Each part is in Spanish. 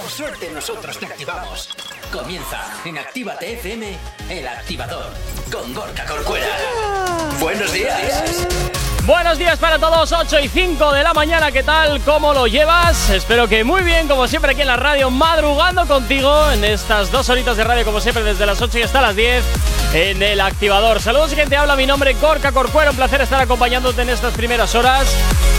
Por suerte nosotros te activamos. Comienza en Actívate FM, el activador, con Gorka Corcuera. Buenos días. Buenos días para todos, 8 y 5 de la mañana, ¿qué tal? ¿Cómo lo llevas? Espero que muy bien, como siempre aquí en la radio, madrugando contigo en estas dos horitas de radio, como siempre, desde las 8 y hasta las 10 en el activador. Saludos y quien te habla, mi nombre Gorka Corcuero, un placer estar acompañándote en estas primeras horas.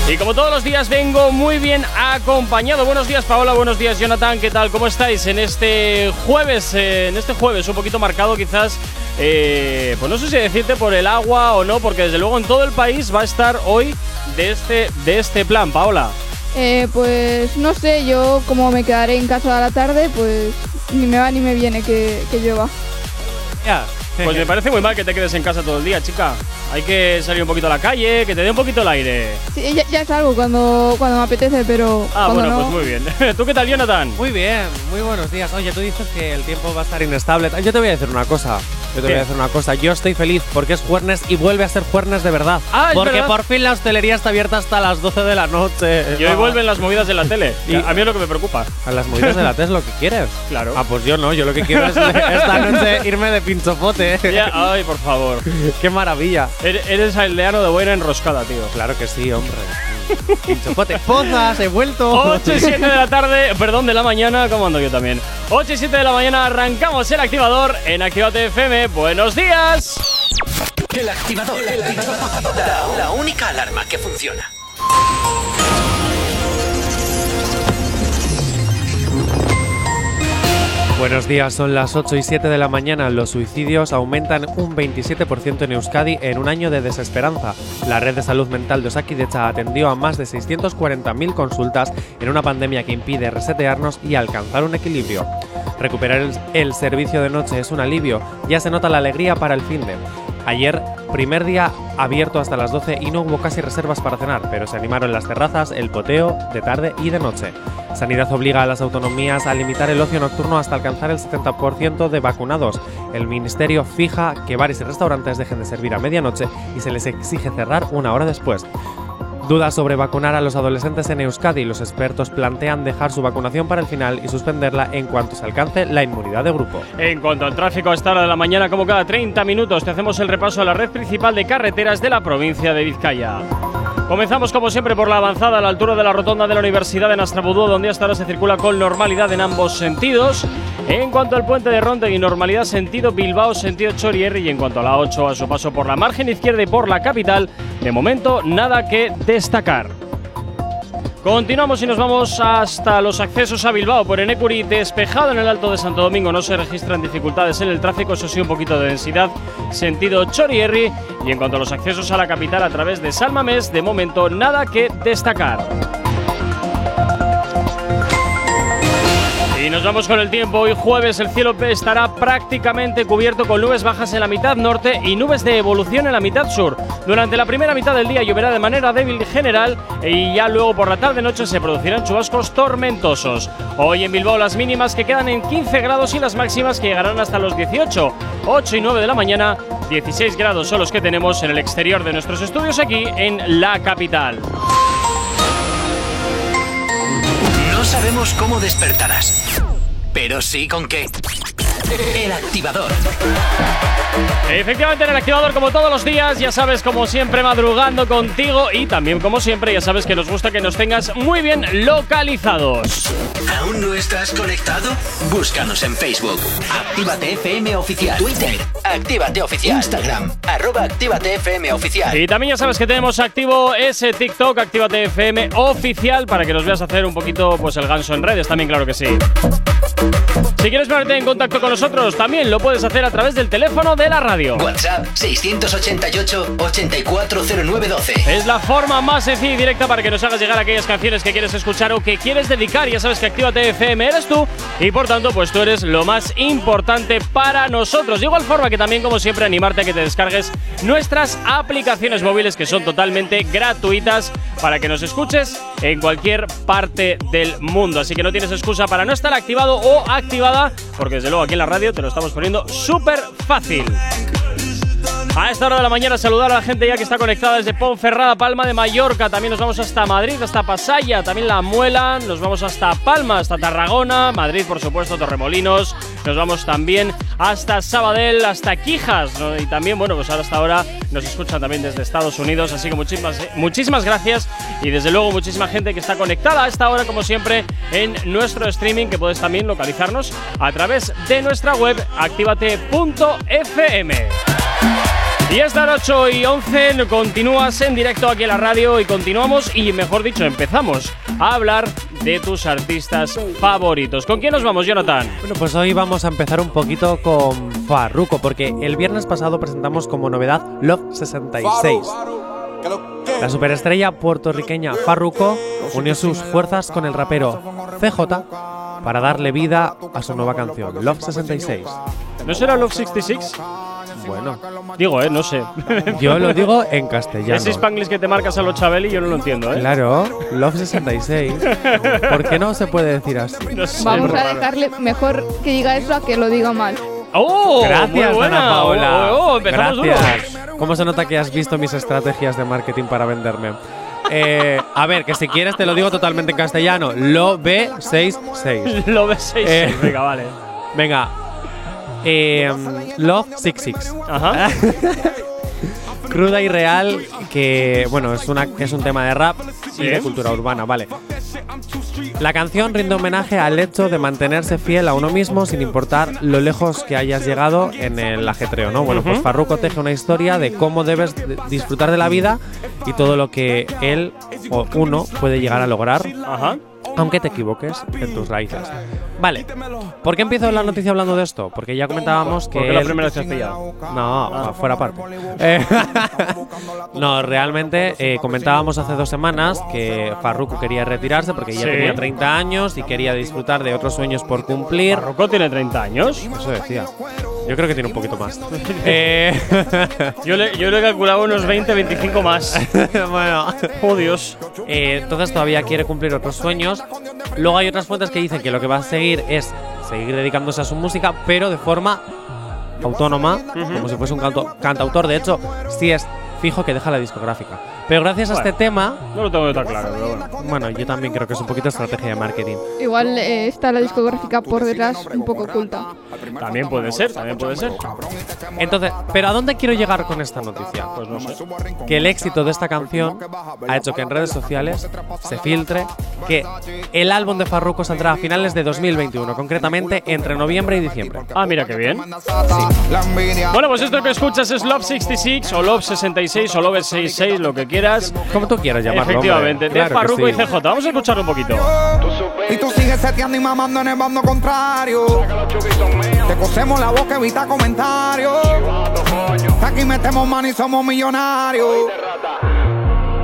Y como todos los días vengo muy bien acompañado. Buenos días Paola, buenos días Jonathan, ¿qué tal? ¿Cómo estáis en este jueves? Eh, en este jueves un poquito marcado quizás eh, pues no sé si decirte por el agua o no, porque desde luego en todo el país va a estar hoy de este, de este plan, Paola. Eh, pues no sé, yo como me quedaré en casa a la tarde, pues ni me va ni me viene que, que llueva. Ya, pues me parece muy mal que te quedes en casa todo el día, chica. Hay que salir un poquito a la calle, que te dé un poquito el aire. Sí, ya, ya salgo cuando, cuando me apetece, pero Ah, bueno, no, pues muy bien. ¿Tú qué tal, Jonathan? Muy bien, muy buenos días. Oye, tú dices que el tiempo va a estar inestable. Yo te voy a decir una cosa. Yo te voy a decir una cosa. Yo estoy feliz porque es jueves y vuelve a ser jueves de verdad. Ah, es porque verdad. por fin la hostelería está abierta hasta las 12 de la noche. Y hoy vuelven las movidas de la tele. Y a mí es lo que me preocupa. A las movidas de la TES lo que quieres. Claro. Ah, pues yo no. Yo lo que quiero es esta noche irme de pinchopote. Ya, ay, por favor. Qué maravilla. Ere- Eres aldeano de buena enroscada, tío. Claro que sí, hombre. Pinchopote. Pozas, he vuelto. 8 y 7 de la tarde, perdón, de la mañana, ¿cómo ando yo también? 8 y 7 de la mañana arrancamos el activador en Activate FM. ¡Buenos días! El activador. El activador. La, la única alarma que funciona. Buenos días, son las 8 y 7 de la mañana. Los suicidios aumentan un 27% en Euskadi en un año de desesperanza. La red de salud mental de Osakidecha atendió a más de 640.000 consultas en una pandemia que impide resetearnos y alcanzar un equilibrio. Recuperar el, servicio de noche es un alivio, ya se nota la alegría para el fin de. Ayer, primer día abierto hasta las 12 y no hubo casi reservas para cenar, pero se animaron las terrazas, el poteo, de tarde y de noche. Sanidad obliga a las autonomías a limitar el ocio nocturno hasta alcanzar el 70% de vacunados. El Ministerio fija que bares y restaurantes dejen de servir a medianoche y se les exige cerrar una hora después. Dudas sobre vacunar a los adolescentes en Euskadi. Los expertos plantean dejar su vacunación para el final y suspenderla en cuanto se alcance la inmunidad de grupo. En cuanto al tráfico a esta hora de la mañana, como cada 30 minutos, te hacemos el repaso a la red principal de carreteras de la provincia de Vizcaya. Comenzamos como siempre por la avanzada a la altura de la rotonda de la Universidad de Nastrabudú, donde hasta ahora se circula con normalidad en ambos sentidos. En cuanto al puente de Rontegui, normalidad sentido Bilbao, sentido Chorierri. Y en cuanto a la 8, a su paso por la margen izquierda y por la capital, de momento nada que destacar. Continuamos y nos vamos hasta los accesos a Bilbao por Enecuri, despejado en el Alto de Santo Domingo. No se registran dificultades en el tráfico, eso sí, un poquito de densidad, sentido Chorierri. Y en cuanto a los accesos a la capital a través de Salmamés, de momento nada que destacar. Y nos vamos con el tiempo. Hoy jueves el cielo estará prácticamente cubierto con nubes bajas en la mitad norte y nubes de evolución en la mitad sur. Durante la primera mitad del día lloverá de manera débil general y ya luego por la tarde-noche se producirán chubascos tormentosos. Hoy en Bilbao las mínimas que quedan en 15 grados y las máximas que llegarán hasta los 18. 8 y 9 de la mañana, 16 grados son los que tenemos en el exterior de nuestros estudios aquí en la capital. Sabemos cómo despertarás, pero sí con qué. El activador. Efectivamente, en el activador, como todos los días, ya sabes, como siempre, madrugando contigo y también, como siempre, ya sabes que nos gusta que nos tengas muy bien localizados. ¿Aún no estás conectado? Búscanos en Facebook. Actívate FM Oficial. Twitter. Actívate Oficial. Instagram. Arroba Actívate FM Oficial. Y también ya sabes que tenemos activo ese TikTok, Actívate FM oficial, para que nos veas hacer un poquito pues el ganso en redes, también claro que sí. Si quieres ponerte en contacto con nosotros, también lo puedes hacer a través del teléfono de la radio. WhatsApp 688-840912. Es la forma más sencilla y directa para que nos hagas llegar aquellas canciones que quieres escuchar o que quieres dedicar. Ya sabes que Actívate FM eres tú y por tanto, pues tú eres lo más importante para nosotros. De igual forma que también, como siempre, animarte a que te descargues nuestras aplicaciones móviles que son totalmente gratuitas para que nos escuches en cualquier parte del mundo. Así que no tienes excusa para no estar activado activada, porque desde luego aquí en la radio te lo estamos poniendo súper fácil. A esta hora de la mañana saludar a la gente ya que está conectada desde Ponferrada, Palma de Mallorca. También nos vamos hasta Madrid, hasta Pasaya, también La Muela. Nos vamos hasta Palma, hasta Tarragona, Madrid, por supuesto, Torremolinos. Nos vamos también hasta Sabadell, hasta Quijas. Y también, bueno, pues ahora hasta ahora nos escuchan también desde Estados Unidos. Así que muchísimas, muchísimas gracias. Y desde luego muchísima gente que está conectada a esta hora, como siempre, en nuestro streaming, que puedes también localizarnos a través de nuestra web activate.fm. Y hasta las 8 y 11 continúas en directo aquí en la radio y continuamos, y mejor dicho, empezamos a hablar de tus artistas favoritos. ¿Con quién nos vamos, Jonathan? Bueno, pues hoy vamos a empezar un poquito con Farruko, porque el viernes pasado presentamos como novedad Love 66. La superestrella puertorriqueña Farruko unió sus fuerzas con el rapero CJ para darle vida a su nueva canción, Love 66. ¿No será Love 66? Bueno, Digo, eh, no sé. yo lo digo en castellano. Ese Spanglish que te marcas a los Chabeli yo no lo entiendo, ¿eh? Claro, Love 66. ¿Por qué no se puede decir así? No sé, Vamos a dejarle mejor que diga eso a que lo diga mal. ¡Oh! Gracias, muy buena. Ana Paula. Oh, oh, empezamos Gracias. duro. ¿Cómo se nota que has visto mis estrategias de marketing para venderme? Eh, a ver, que si quieres te lo digo totalmente en castellano. Lo B66. Lo ves 6 Eh. Venga, vale. Venga. Eh, Love 66. Ajá. Cruda y real, que bueno, es, una, es un tema de rap y de cultura urbana, vale. La canción rinde homenaje al hecho de mantenerse fiel a uno mismo sin importar lo lejos que hayas llegado en el ajetreo, ¿no? Bueno, pues. Farruko teje una historia de cómo debes de- disfrutar de la vida y todo lo que él o uno puede llegar a lograr, Ajá. aunque te equivoques en tus raíces. Vale, ¿por qué empiezo la noticia hablando de esto? Porque ya comentábamos que... ¿Por qué la él- primera vez te has pillado? no, fuera parte. Eh, no, realmente eh, comentábamos hace dos semanas que Farruko quería retirarse porque ya Sí. tenía 30 años y quería disfrutar de otros sueños por cumplir. Farruko tiene 30 años. Eso decía. Yo creo que tiene un poquito más. Eh, Yo le, yo le he calculado unos 20, 25 más. bueno, Oh, Dios. entonces todavía quiere cumplir otros sueños. Luego hay otras fuentes que dicen que lo que va a seguir es seguir dedicándose a su música, pero de forma autónoma, como si fuese un canto- cantautor. De hecho, sí es fijo que deja la discográfica. Pero gracias a este tema, No lo tengo tan claro, pero bueno. bueno, yo también creo que es un poquito estrategia de marketing. Igual eh, está la discográfica por detrás un poco oculta. También puede ser, también puede ser. Entonces, ¿pero a dónde quiero llegar con esta noticia? Pues no sé. que el éxito de esta canción ha hecho que en redes sociales se filtre que el álbum de Farruko saldrá a finales de 2021, concretamente entre noviembre y diciembre. Ah, mira qué bien. Bueno, pues esto que escuchas es Love 66 o Love 66 o Love 66, lo que quieras. Como tú quieras llamarlo. Efectivamente, hombre. de Claro Farruko y sí. CJ. Vamos a escucharlo un poquito. Y tú sigues seteando y mamando en el bando contrario. Te cosemos la boca, evita comentarios. Aquí metemos mano y somos millonarios.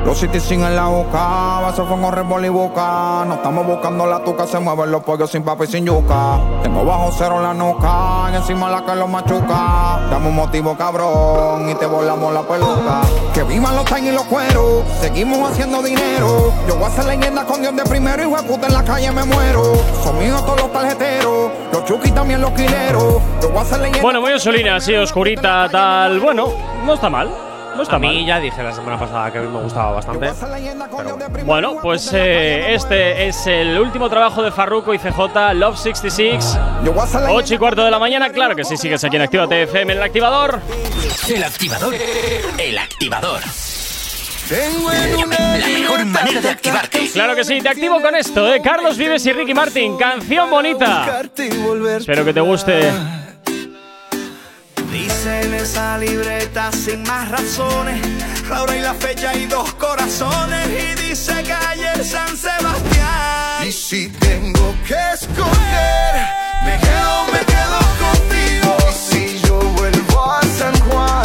Los City sin en la boca, vaso con rebol y boca. No estamos buscando la tuca, se mueven los pollos sin papa y sin yuca. Tengo bajo cero la nuca, y encima la que lo machuca. Dame un motivo cabrón y te volamos la peluca. Que vivan los time y los cueros, seguimos haciendo dinero. Yo voy a ser leyenda con Dios de primero y puta en la calle me muero. Son míos todos los tarjeteros, los chuki también los quileros. Yo voy a ser leyenda. Bueno, muy osolina, así oscurita, tal. Bueno, no está mal. No está A mí mal. ya dije la semana pasada que a mí me gustaba bastante. Bueno, pues eh, este es el último trabajo de Farruko y CJ, Love 66. Yo voy a ser leyenda 8 y cuarto de la mañana, claro que sí, sigues aquí en Actívate FM en el activador. El activador. El activador. Tengo en una La mejor manera de activarte. Claro que sí, te activo con esto, ¿eh? Carlos Vives y Ricky Martin, canción bonita. Espero que te guste. Dice en esa libreta sin más razones, la hora y la fecha y dos corazones. Y dice calle San Sebastián. Y si tengo que escoger, me quedo, me quedo contigo. Y si yo vuelvo a San Juan,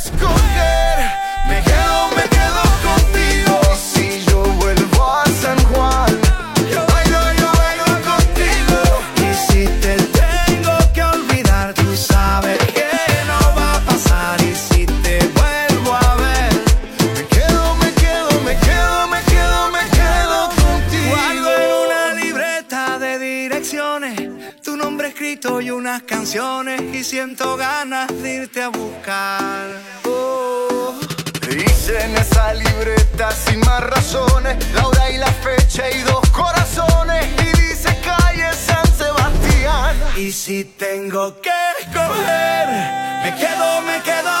siento ganas de irte a buscar. Oh, Hice en esa libreta sin más razones la hora y la fecha y dos corazones y dice calle San Sebastián. Y si tengo que escoger, me quedo, me quedo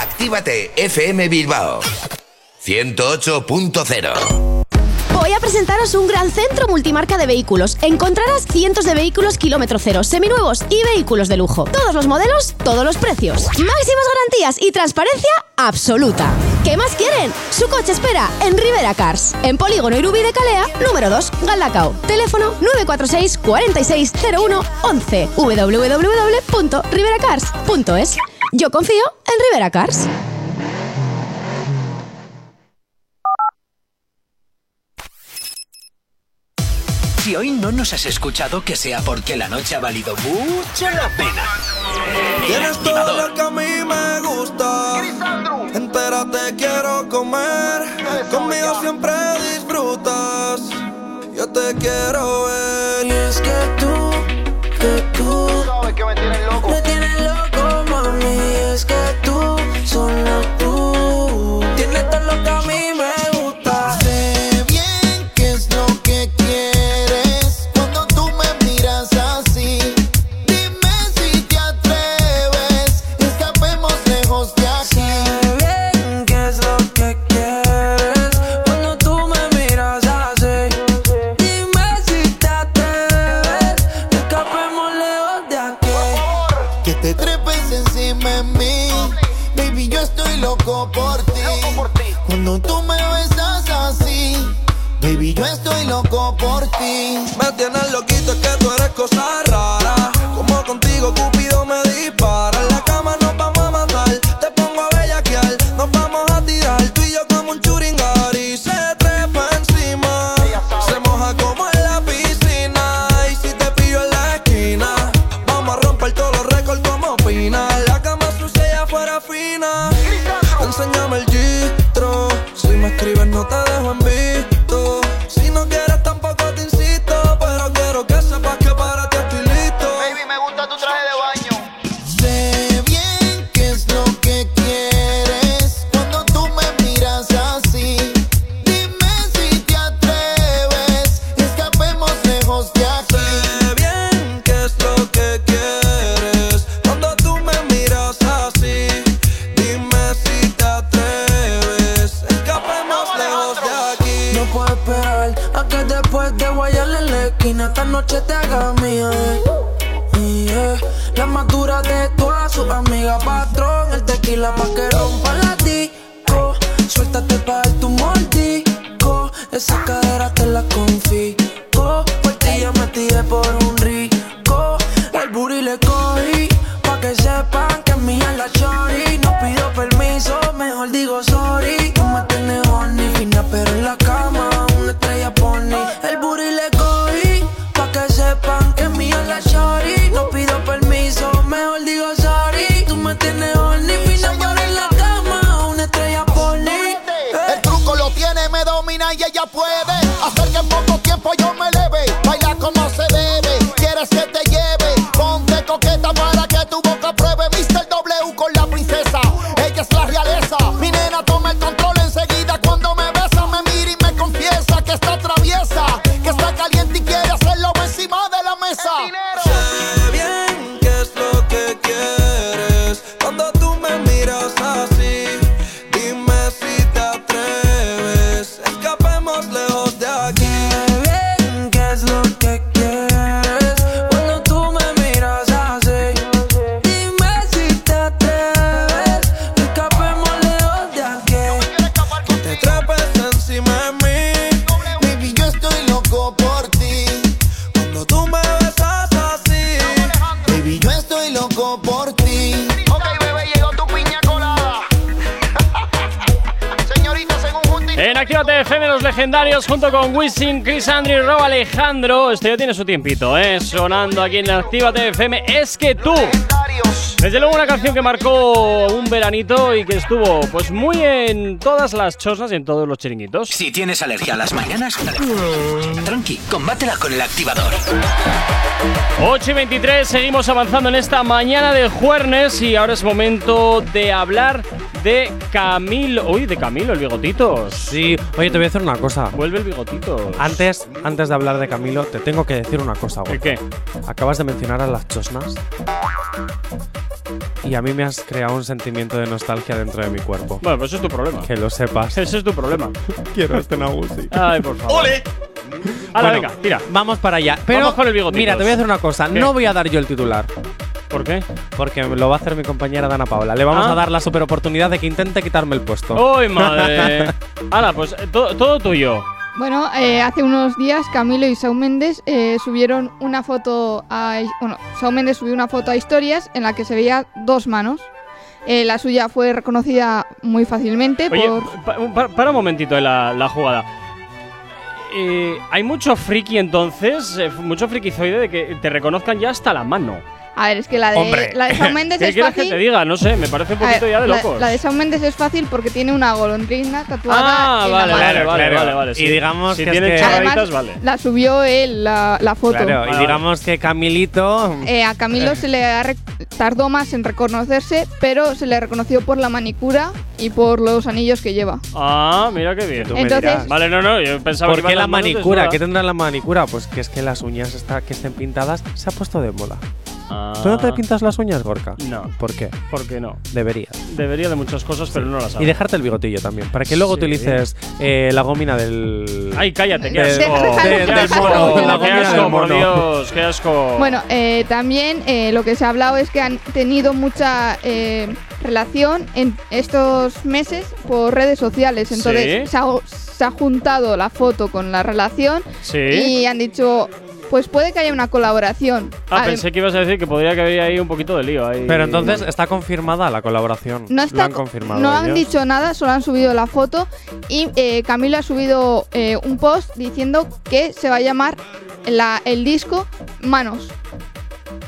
Actívate FM Bilbao 108.0 Voy a presentaros un gran centro multimarca de vehículos. Encontrarás cientos de vehículos kilómetro cero, seminuevos y vehículos de lujo. Todos los modelos, todos los precios. Máximas garantías y transparencia absoluta. ¿Qué más quieren? Su coche espera en Rivera Cars. En Polígono Irubí de Calea, número 2, Galdacao. Teléfono 946 4601 11 www.riveracars.es Yo confío en Rivera Cars. Si hoy no nos has escuchado, que sea porque la noche ha valido mucho la pena. Tienes todo lo que a mí me gusta. Entérate, quiero comer. Conmigo siempre disfrutas. Yo te quiero ver. Y es que tú, que tú. Me tienes loco, loco por ti. Me tienes loquito, es que tú eres cosa rara. Alejandro. Este ya tiene su tiempito, ¿eh? Sonando aquí en Actívate FM. Es que tú. Desde luego una canción que marcó un veranito y que estuvo pues muy en todas las chosas y en todos los chiringuitos. Si tienes alergia a las mañanas, tranqui, combátela con el activador. 8 y 23, seguimos avanzando en esta mañana de jueves y ahora es momento de hablar de Camilo. Uy, de Camilo, el bigotito. Sí, oye, te voy a decir una cosa. Vuelve el bigotito. Antes, antes de hablar de Camilo, te tengo que decir una cosa, güey. ¿El qué? Acabas de mencionar a las chosnas. Y a mí me has creado un sentimiento de nostalgia dentro de mi cuerpo. Bueno, pues eso es tu problema. Que lo sepas. Ese es tu problema. Quiero este Nagusi. Ay, por favor. ¡Ole! Ahora, Bueno, venga, tira. Vamos para allá. Pero, Vamos con el bigotitos. Mira, te voy a hacer una cosa. ¿Qué? No voy a dar yo el titular. ¿Por qué? Porque lo va a hacer mi compañera Dana Paula. Le vamos Ah. a dar la super oportunidad de que intente quitarme el puesto. ¡Uy, madre! Ahora, pues eh, todo, todo tuyo. Bueno, eh, hace unos días Camilo y Shawn Mendes eh, subieron una foto a... Bueno, Shawn Mendes subió una foto a historias en la que se veía dos manos. Eh, la suya fue reconocida muy fácilmente Oye, por... pa- pa- para un momentito de la, la jugada. Eh, hay mucho friki entonces, eh, mucho frikizoide de que te reconozcan ya hasta la mano. A ver, es que la de, la de Shawn Mendes ¿Qué es quieres que fácil. te diga? No sé, me parece un A ver, poquito ya de la- locos. La, de Shawn Mendes es fácil porque tiene una golondrina tatuada ah, en la vale, mano. vale, vale, claro. vale, vale, Y sí. digamos si que es tienen que- Además, vale. la subió él, la, la foto. Claro, Vale, y digamos que Camilito. Eh, a Camilo se le ha tardó más en reconocerse, pero se le reconoció por la manicura y por los anillos que lleva. Ah, mira qué bien. Tú me Entonces- dirás. Vale, no, no, yo pensaba ¿Por que qué iban la las manos manicura? desnudas. ¿Qué tendrá la manicura? Pues que es que las uñas está- que estén pintadas se ha puesto de moda. Ah, ¿Tú no te pintas las uñas, Gorka? No. ¿Por qué? ¿Por qué no? Deberías. Debería de muchas cosas, pero no las hago. Y dejarte el bigotillo también, para que luego Sí. utilices eh, la gómina del. Ay, cállate, qué De- asco. déjalo. asco, La qué gomina asco, del por. Dios, qué asco. Bueno, eh, también eh, lo que se ha hablado es que han tenido mucha eh, relación en estos meses por redes sociales. Entonces Sí. se, ha, se ha juntado la foto con la relación sí. y han dicho, pues puede que haya una colaboración. Ah, Adem- pensé que ibas a decir que podría que había ahí un poquito de lío. Ahí. Pero entonces está confirmada la colaboración. No, Lo está, han confirmado. no han ellos. dicho nada, solo han subido la foto y eh, Camilo ha subido eh, un post diciendo que se va a llamar la- el disco Manos.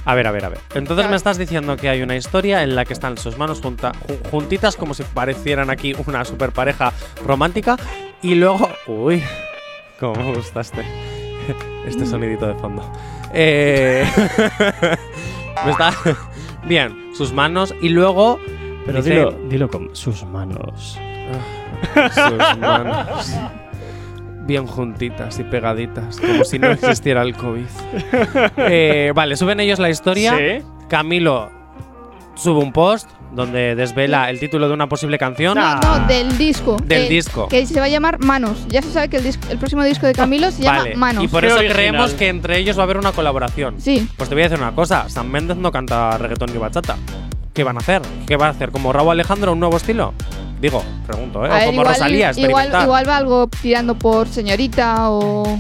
A ver, a ver, a ver. Entonces Claro. me estás diciendo que hay una historia en la que están sus manos junta- ju- juntitas como si parecieran aquí una super pareja romántica y luego... Uy, cómo me gusta este, sonidito de fondo. Eh, me está... Bien, sus manos y luego... Pero dice- dilo, dilo con sus manos. sus manos. Bien juntitas y pegaditas, como si no existiera el COVID. Eh, vale, suben ellos la historia. Sí. Camilo sube un post donde desvela el título de una posible canción. No, no, del disco. Del El- disco. Que se va a llamar Manos. Ya se sabe que el, disco- el próximo disco de Camilo se llama Manos. y por Qué eso original. creemos que entre ellos va a haber una colaboración. Sí. Pues te voy a decir una cosa, Sam Méndez no canta reggaetón ni bachata. ¿Qué van a hacer? ¿Qué va a hacer? ¿Como Raúl Alejandro un nuevo estilo? Digo, pregunto, ¿eh? A o ver, como igual, Rosalía, igual, igual va algo tirando por señorita o.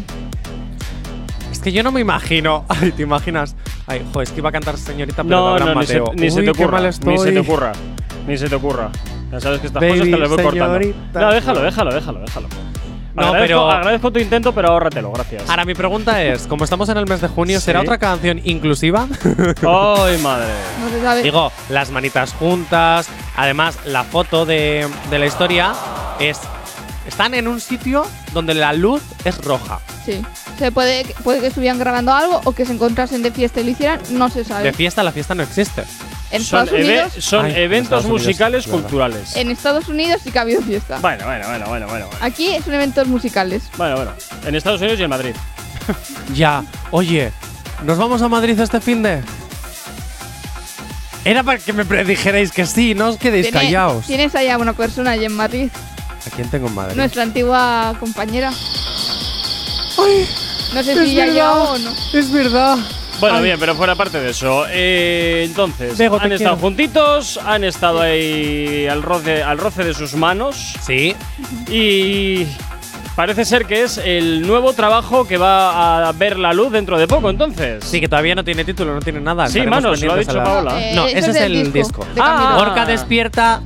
Es que yo no me imagino. Ay, ¿te imaginas? Ay, jo, es que iba a cantar señorita, pero No, no, ni se, Mateo. ni se Uy, te qué ocurra. Ni se te ocurra. Ni se te ocurra. Ya sabes que estas Baby, cosas te las voy cortando. No, déjalo, déjalo, déjalo, déjalo. No, agradezco, pero- agradezco tu intento, pero ahórratelo, gracias. Ahora, mi pregunta es, como estamos en el mes de junio, ¿será Sí. otra canción inclusiva? ¡Ay, madre! No se sabe. Digo, las manitas juntas. Además, la foto de, de la historia es. Están en un sitio donde la luz es roja. Sí. Se puede, puede que estuvieran grabando algo o que se encontrasen de fiesta y lo hicieran. No se sabe. De fiesta, la fiesta no existe. en Son, Estados eve- Unidos. son Ay, en eventos Estados musicales culturales. En Estados Unidos sí que ha habido fiesta. Bueno, bueno, bueno, bueno, bueno. Bueno, Aquí son eventos musicales. bueno. bueno. En Estados Unidos y en Madrid. Ya, oye, ¿nos vamos a Madrid este fin de? Era para que me predijerais que sí, no os quedéis Tiene- callados. Tienes allá una persona allí en Madrid, ¿A quién tengo en Madrid? nuestra antigua compañera. No sé es si ya ha verdad. llegado o no. Es verdad. Bueno, Ay. bien, pero fuera parte de eso. eh, entonces, Bego, han estado quiero. juntitos, han estado ahí al roce, al roce de sus manos. Sí, Y parece ser que es el nuevo trabajo que va a ver la luz dentro de poco, entonces. sí, que todavía no tiene título, no tiene nada. Sí, Estaremos manos, lo ha dicho la- Paola. Eh, No, ese es el disco. de Ah. Gorka despierta.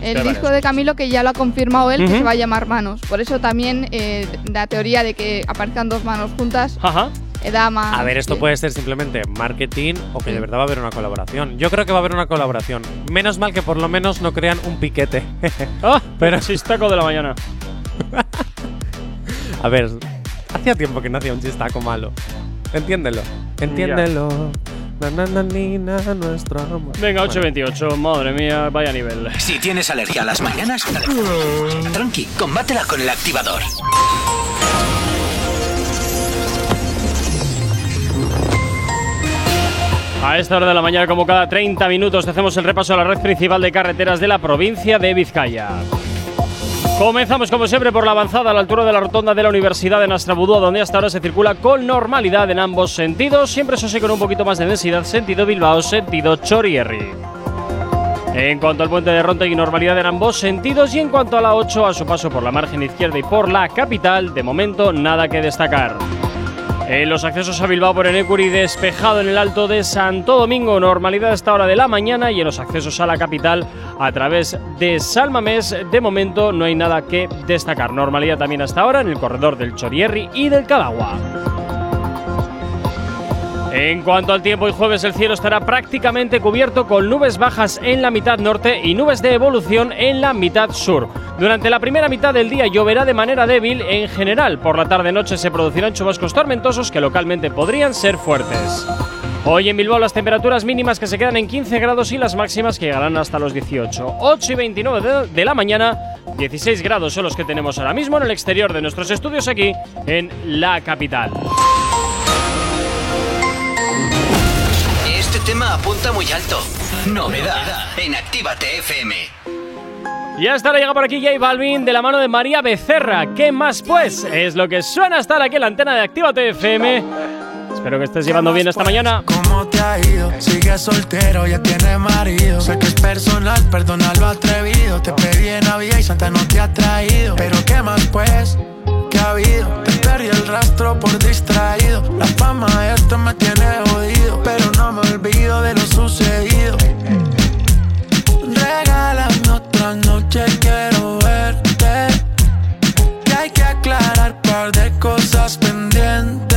El disco de Camilo que ya lo ha confirmado él, que se va a llamar Manos. Por eso también eh, la teoría de que aparezcan dos manos juntas Ajá. eh, da más. A ver, esto sí. puede ser simplemente marketing o que de verdad va a haber una colaboración. Yo creo que va a haber una colaboración. Menos mal que por lo menos no crean un piquete. Pero- pero chistaco de la mañana. a ver, hacía tiempo que no hacía un chistaco malo. Entiéndelo. Entiéndelo. Na, na, na, ni, na, nuestro amor. Venga, Bueno. 8.28, madre mía, vaya nivel. Si tienes alergia a las mañanas, tranqui, combátela con el activador. A esta hora de la mañana, como cada 30 minutos, te hacemos el repaso a la red principal de carreteras de la provincia de Vizcaya. Comenzamos, como siempre, por la avanzada a la altura de la rotonda de la Universidad de Nastrabudúa, donde hasta ahora se circula con normalidad en ambos sentidos, siempre eso sí con un poquito más de densidad, sentido Bilbao, sentido Chorierri. En cuanto al puente de Rontegui, normalidad en ambos sentidos, y en cuanto a la 8, a su paso por la margen izquierda y por la capital, de momento nada que destacar. En los accesos a Bilbao por Enecuri, despejado en el alto de Santo Domingo, normalidad a esta hora de la mañana y en los accesos a la capital a través de Salmamés, de momento no hay nada que destacar. Normalidad también hasta ahora en el corredor del Chorierri y del Cadagua. En cuanto al tiempo, hoy jueves el cielo estará prácticamente cubierto con nubes bajas en la mitad norte y nubes de evolución en la mitad sur. Durante la primera mitad del día lloverá de manera débil en general. Por la tarde-noche se producirán chubascos tormentosos que localmente podrían ser fuertes. Hoy en Bilbao las temperaturas mínimas que se quedan en 15 grados y las máximas que llegarán hasta los 18. 8 y 29 de, de la mañana, 16 grados son los que tenemos ahora mismo en el exterior de nuestros estudios aquí en la capital. Este tema apunta muy alto. Novedad en Actívate FM. Y hasta ahora llega por aquí J Balvin de la mano de María Becerra. ¿Qué más pues? Es lo que suena estar aquí en la antena de Actívate FM. Espero que estés llevando bien esta mañana. ¿Cómo te ha ido? Sigue soltero, ya tiene marido. Sé que es personal, perdona lo atrevido. Te pedí en Navidad y Santa no te ha traído. Pero ¿qué más pues? ¿Qué ha habido? Te perdí el rastro por distraído. La fama de esto me tiene jodido. Pero me olvido de lo sucedido. Regálame otra noche, quiero verte. Que hay que aclarar par de cosas pendientes.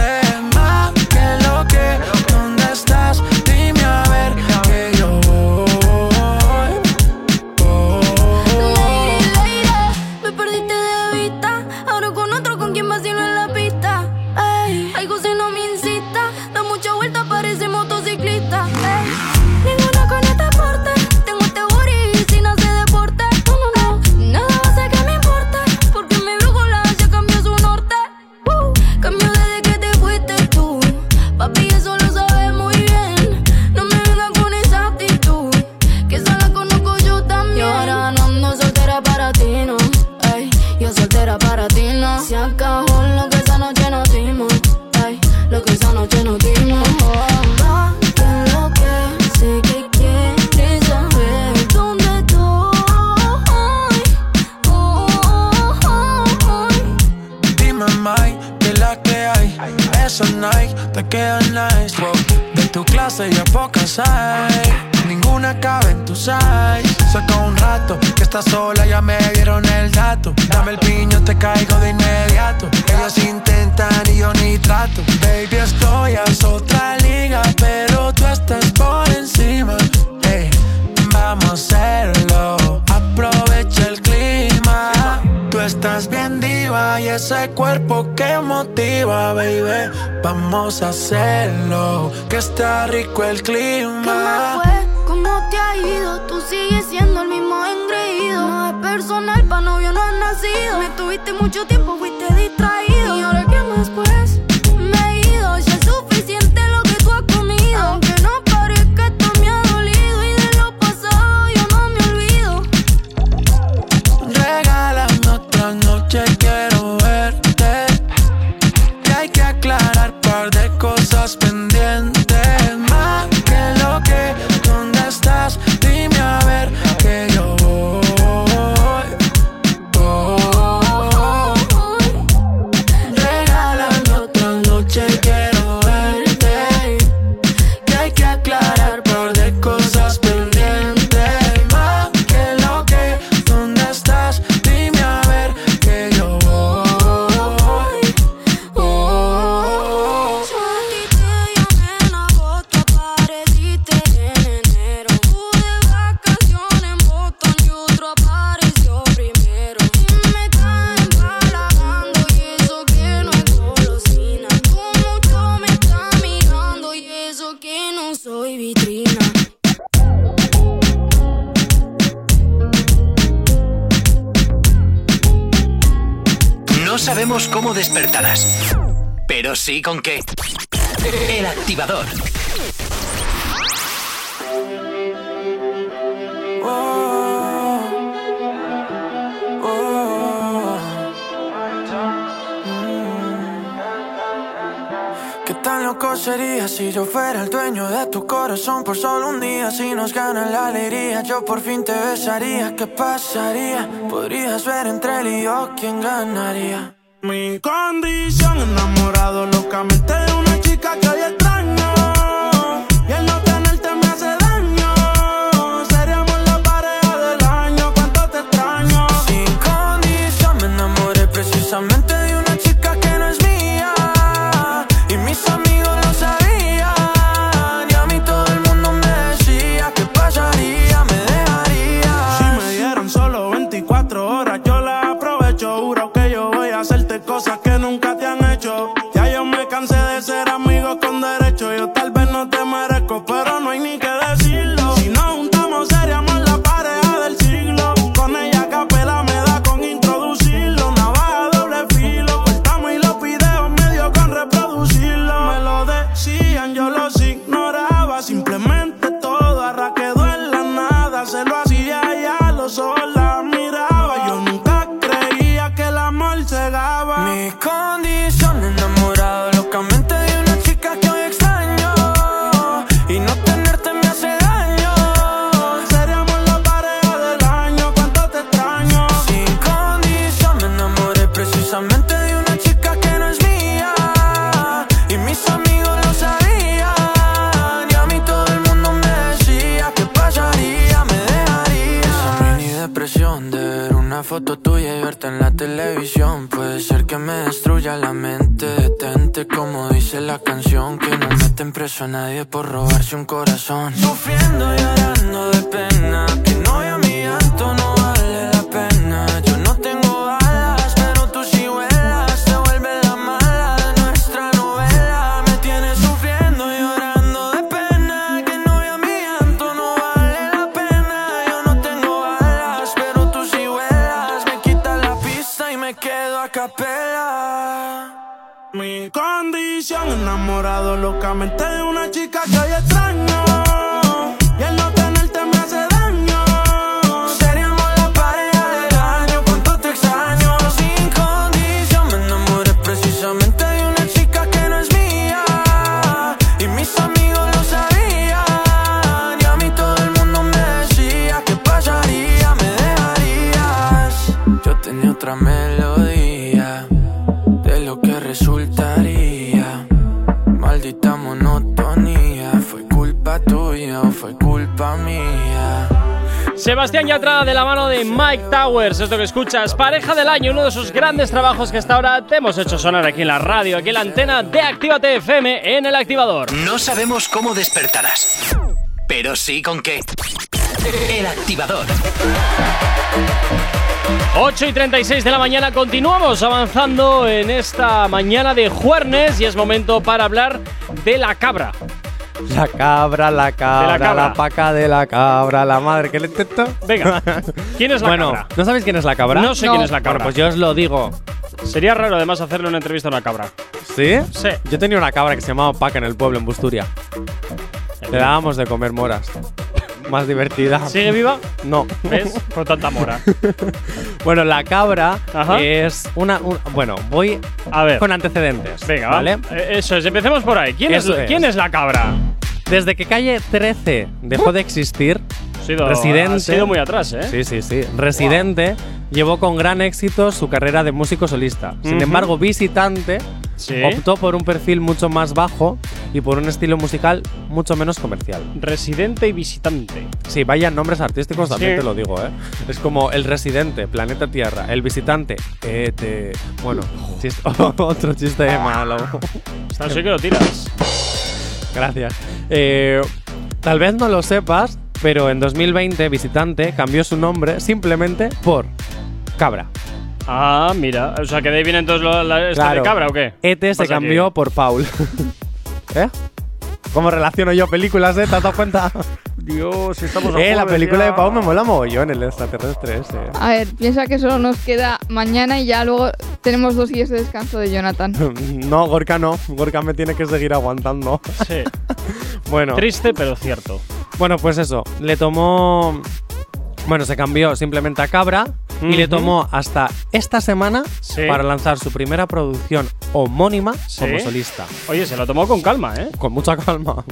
hacerlo, que está rico el clima. ¿Qué más fue? ¿Cómo te ha ido? Tú sigues siendo el mismo engreído. No es personal, pa' novio no has nacido. Me tuviste mucho tiempo corazón por solo un día. Si nos gana la alegría Yo por fin te besaría. ¿Qué pasaría? Podrías ver entre él y yo quién ganaría. Mi condición enamorado locamente Esto que escuchas, pareja del año, uno de sus grandes trabajos que hasta ahora te hemos hecho sonar aquí en la radio, aquí en la antena de Actívate FM en el activador. No sabemos cómo despertarás, pero sí con qué. El activador. 8 y 36 de la mañana, continuamos avanzando en esta mañana de jueves y es momento para hablar de la cabra. La cabra, la cabra, la, cabra. paca de la cabra, la madre que le intento. Venga, ¿quién es la bueno, cabra? ¿no sabéis quién es la cabra? No sé quién es la cabra. Bueno, pues yo os lo digo. Sería raro además hacerle una entrevista a una cabra. ¿Sí? Sí. Yo tenía una cabra que se llamaba Paca en el pueblo, en Busturia. Le dábamos de comer moras. Más divertida. ¿Sigue viva? No. ¿Ves? Con tanta mora. Bueno, la cabra Ajá. es una, un- Bueno, voy A ver. con antecedentes. Venga, ¿vale? ¿vale? Eso es, empecemos por ahí. ¿Quién, es, Eso es. ¿quién es la cabra? Desde que calle 13 dejó de existir, sido, Residente. ha sido muy atrás, ¿eh? Sí, sí, sí. Residente llevó con gran éxito su carrera de músico solista. Sin embargo, Visitante Sí. optó por un perfil mucho más bajo y por un estilo musical mucho menos comercial. Residente y visitante. Sí, vaya nombres artísticos también Sí. te lo digo, ¿eh? Es como el residente, planeta Tierra, el visitante, ET. Bueno, otro chiste malo. Así que lo tiras. Gracias. Eh, tal vez no lo sepas, pero en 2020 Visitante cambió su nombre simplemente por Cabra. Ah, mira. O sea, que de ahí viene entonces lo- la, esta Claro. de cabra o qué? ET se cambió por Paul. ¿Eh? ¿Cómo relaciono yo películas, eh? ¿Te has dado cuenta? Dios, estamos Eh, la película de Paul me mola mogollón, el extraterrestre ese. A ver, piensa que solo nos queda mañana y ya luego tenemos dos días de descanso de Jonathan. No, Gorka no. Gorka me tiene que seguir aguantando. Sí. Bueno, Triste, pero cierto. Bueno, pues eso. Le tomó. Bueno, se cambió simplemente a Cabra y le tomó hasta esta semana Sí. para lanzar su primera producción homónima Sí. como solista. Oye, se lo tomó con calma, ¿eh? Con mucha calma.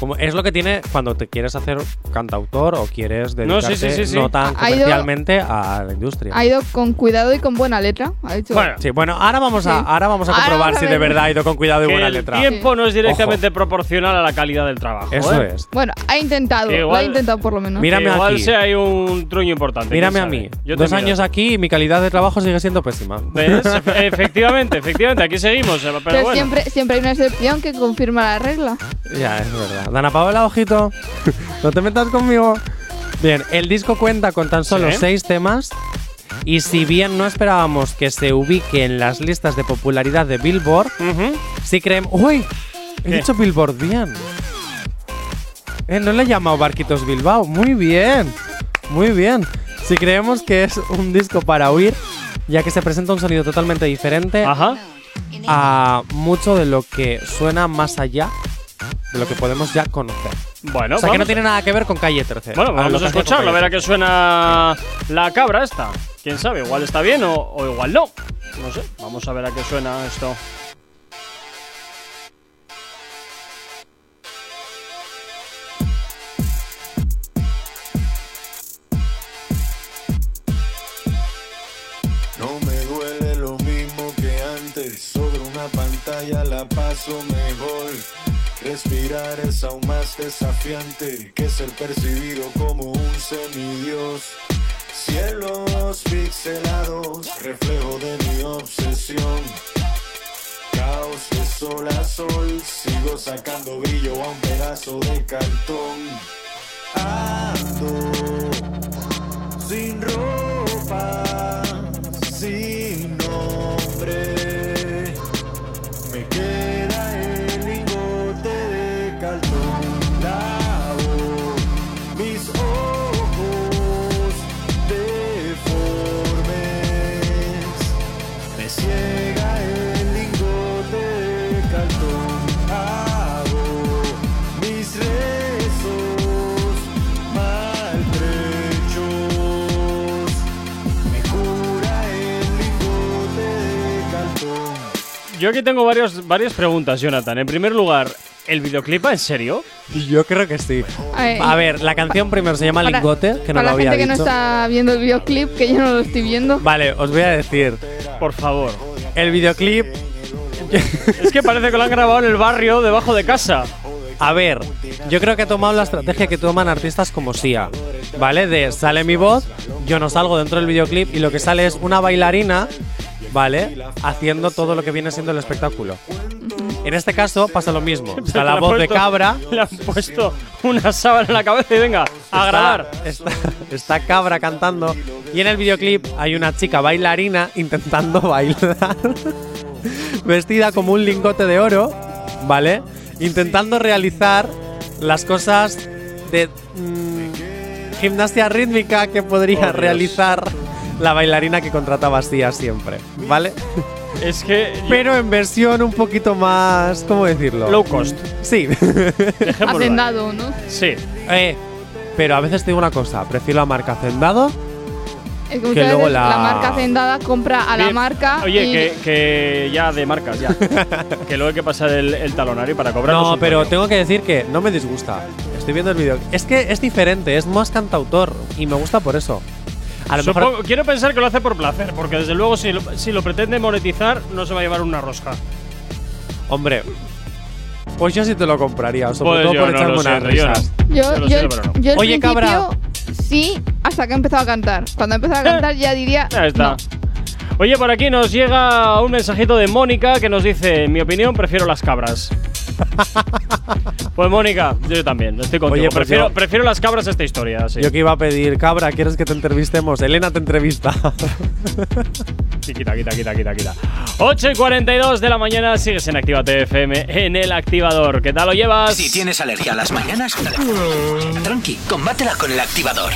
Como es lo que tiene cuando te quieres hacer cantautor o quieres No, dedicarte sí, sí, sí, sí. no tan ido- comercialmente a la industria. Ha ido con cuidado y con buena letra. Ha dicho. Bueno, Sí, bueno, ahora vamos a, Sí. ahora vamos a Ahora comprobar vamos a si de ver. verdad ha ido con cuidado y que buena el letra. tiempo no es directamente proporcional a la calidad del trabajo. Eso ¿eh? es. Bueno, ha intentado. Que Lo igual- ha intentado por lo menos. Mírame igual aquí. sea hay un truño importante. Mírame a mí. Yo Dos. Años aquí y mi calidad de trabajo sigue siendo pésima. ¿Ves? Efe- efectivamente, efectivamente, aquí seguimos. eh, Pero, Pero bueno. siempre, siempre hay una excepción que confirma la regla. Ya, es verdad. Dana Paola, ojito. no te metas conmigo. Bien, el disco cuenta con tan solo Sí. seis temas. Y si bien no esperábamos que se ubique en las listas de popularidad de Billboard, Ujú. sí creemos. ¡Uy! He ¿Qué? dicho Billboard bien. Eh, no le he llamado Barquitos Bilbao. Muy bien. Muy bien. Si creemos que es un disco para oír, ya que se presenta un sonido totalmente diferente Ajá. a mucho de lo que suena más allá de lo que podemos ya conocer. Bueno, o sea, que no tiene nada que ver con Calle 13. Bueno, lo vamos a escucharlo, a ver a qué suena la cabra esta. Quién sabe, igual está bien o, o igual no. No sé, vamos a ver a qué suena esto. Pantalla la paso mejor. Respirar es aún más desafiante que ser percibido como un semidios. Cielos pixelados, reflejo de mi obsesión. Caos de sol a sol, sigo sacando brillo a un pedazo de cartón. Ando sin ropa, sin nombre. Yo aquí tengo varios, varias preguntas, Jonathan. En primer lugar, ¿el videoclip va en serio? Yo creo que sí. A ver, A ver, la canción primero se llama Para- Lingote, que no Para lo la había gente que no dicho. está viendo el videoclip, que yo no lo estoy viendo. Vale, os voy a decir. Por favor. El videoclip, Es que parece que lo han grabado en el barrio debajo de casa. A ver, yo creo que ha tomado la estrategia que toman artistas como Sia. ¿vale? De sale mi voz, yo no salgo dentro del videoclip y lo que sale es una bailarina, ¿vale? Haciendo todo lo que viene siendo el espectáculo. En este caso pasa lo mismo. O sea, la voz de cabra Le han puesto una sábana en la cabeza y venga, a grabar. Está, está cabra cantando. Y en el videoclip hay una chica bailarina intentando bailar. vestida como un lingote de oro, ¿vale? Intentando realizar las cosas de mm, gimnasia rítmica que podría Oh, realizar la bailarina que contrataba Sia siempre, ¿vale? Es que. Pero en versión un poquito más. ¿Cómo decirlo? Low cost. Sí. Hacendado, ¿no? Sí. Eh, pero a veces te digo una cosa, prefiero la marca Hacendado Es que, luego la- la... marca Hacendada compra a la Bien. marca. Oye, y- que, que ya de marcas, ya. que luego hay que pasar el, el talonario para cobrar. No, pero tengo que decir que no me disgusta. Estoy viendo el vídeo. Es que es diferente, es más cantautor y me gusta por eso. A lo mejor quiero pensar que lo hace por placer, porque desde luego si lo, si lo pretende monetizar, no se va a llevar una rosca. Hombre, pues yo sí te lo compraría, sobre Pues todo por no echarme unas risas. Yo, Yo lo yo, Oye, cabra. Sí, hasta que he empezado a cantar. Cuando he empezado a cantar ya diría. Ya está. no. Oye, por aquí nos llega un mensajito de Mónica que nos dice: En mi opinión, prefiero las cabras. pues Mónica, yo también, estoy contigo. Oye, pues prefiero, yo- prefiero las cabras a esta historia. Sí. Yo que iba a pedir, cabra, ¿quieres que te entrevistemos? Elena te entrevista. Sí, quita, quita, quita, quita, quita. 8 y 42 de la mañana, sigues en Activa TFM en el activador. ¿Qué tal lo llevas? Si tienes alergia a las mañanas, tranqui, combátela con el activador.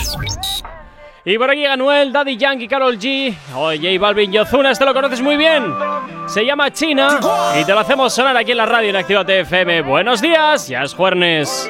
Y por aquí llega Noel, Daddy Yankee, Carol G. Oye, J Balvin y Ozuna, este lo conoces muy bien. Se llama China y te lo hacemos sonar aquí en la radio en Activa TFM. Buenos días, ya es jueves.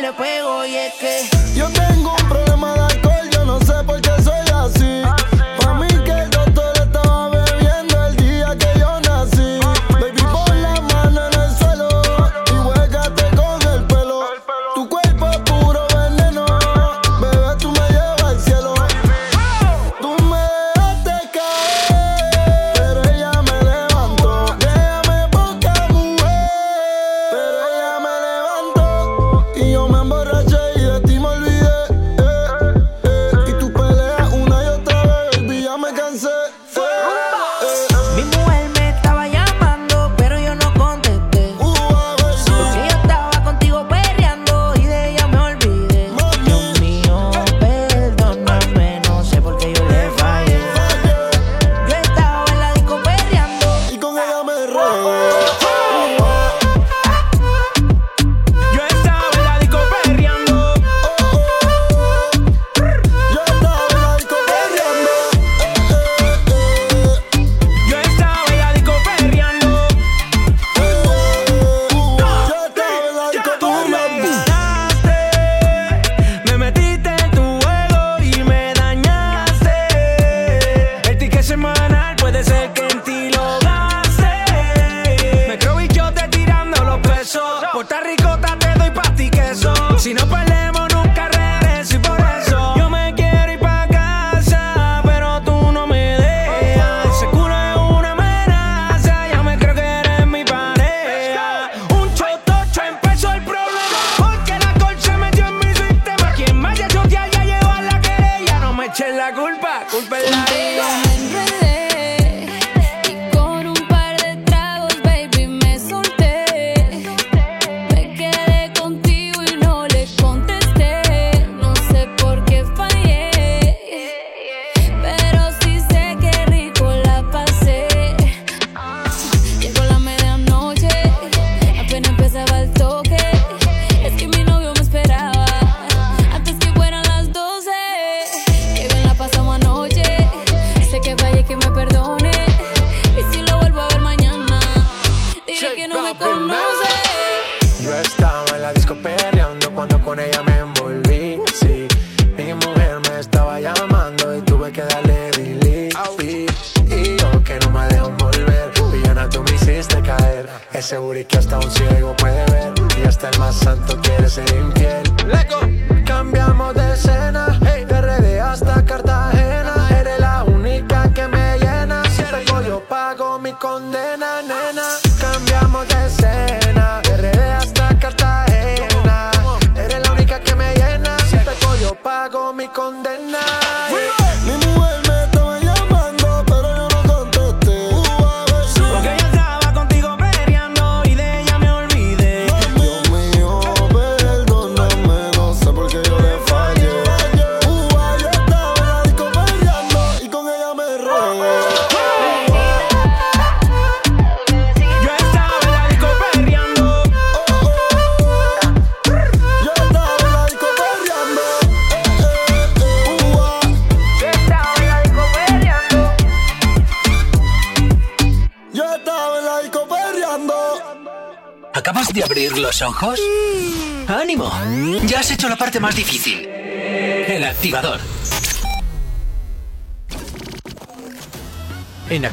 Le pego. Y es que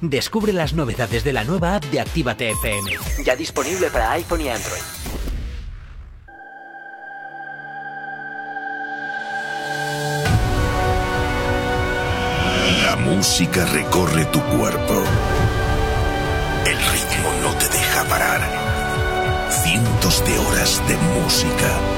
Descubre las novedades de la nueva app de Actívate FM. Ya disponible para iPhone y Android. La música recorre tu cuerpo. El ritmo no te deja parar. Cientos de horas de música.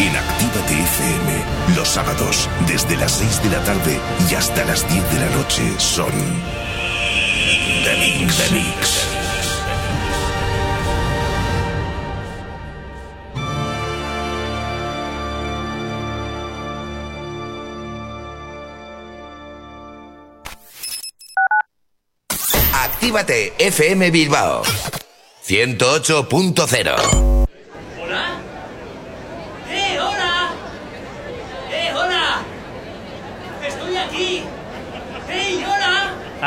En Actívate FM, los sábados, desde las 6 de la tarde y hasta las 10 de la noche, son. The Mix. The Mix. Actívate FM Bilbao 108.0 ¿Hola? ¡Eh, hola! ¡Eh, hola! ¡Estoy aquí! ¡Hey, hola!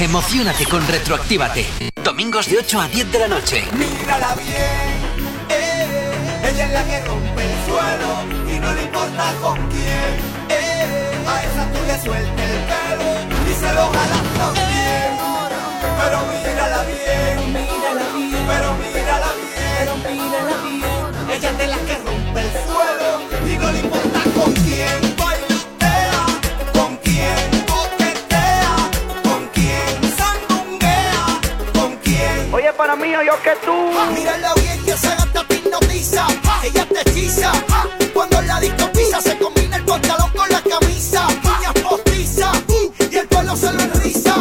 Emocionate con Retroactívate. Domingos de 8 a 10 de la noche. Mírala bien, eh, ella es la que rompe el suelo y no le importa con quién. Eh, a esa tú le el pelo y se lo jalas también. Pero mírala bien, mírala bien, pero mírala bien, que tú. Mírala bien que esa gata te hipnotiza. Ella te hechiza. Cuando la disco pisa, se combina el pantalón con la camisa. Niña postiza. Y el pueblo se lo enriza.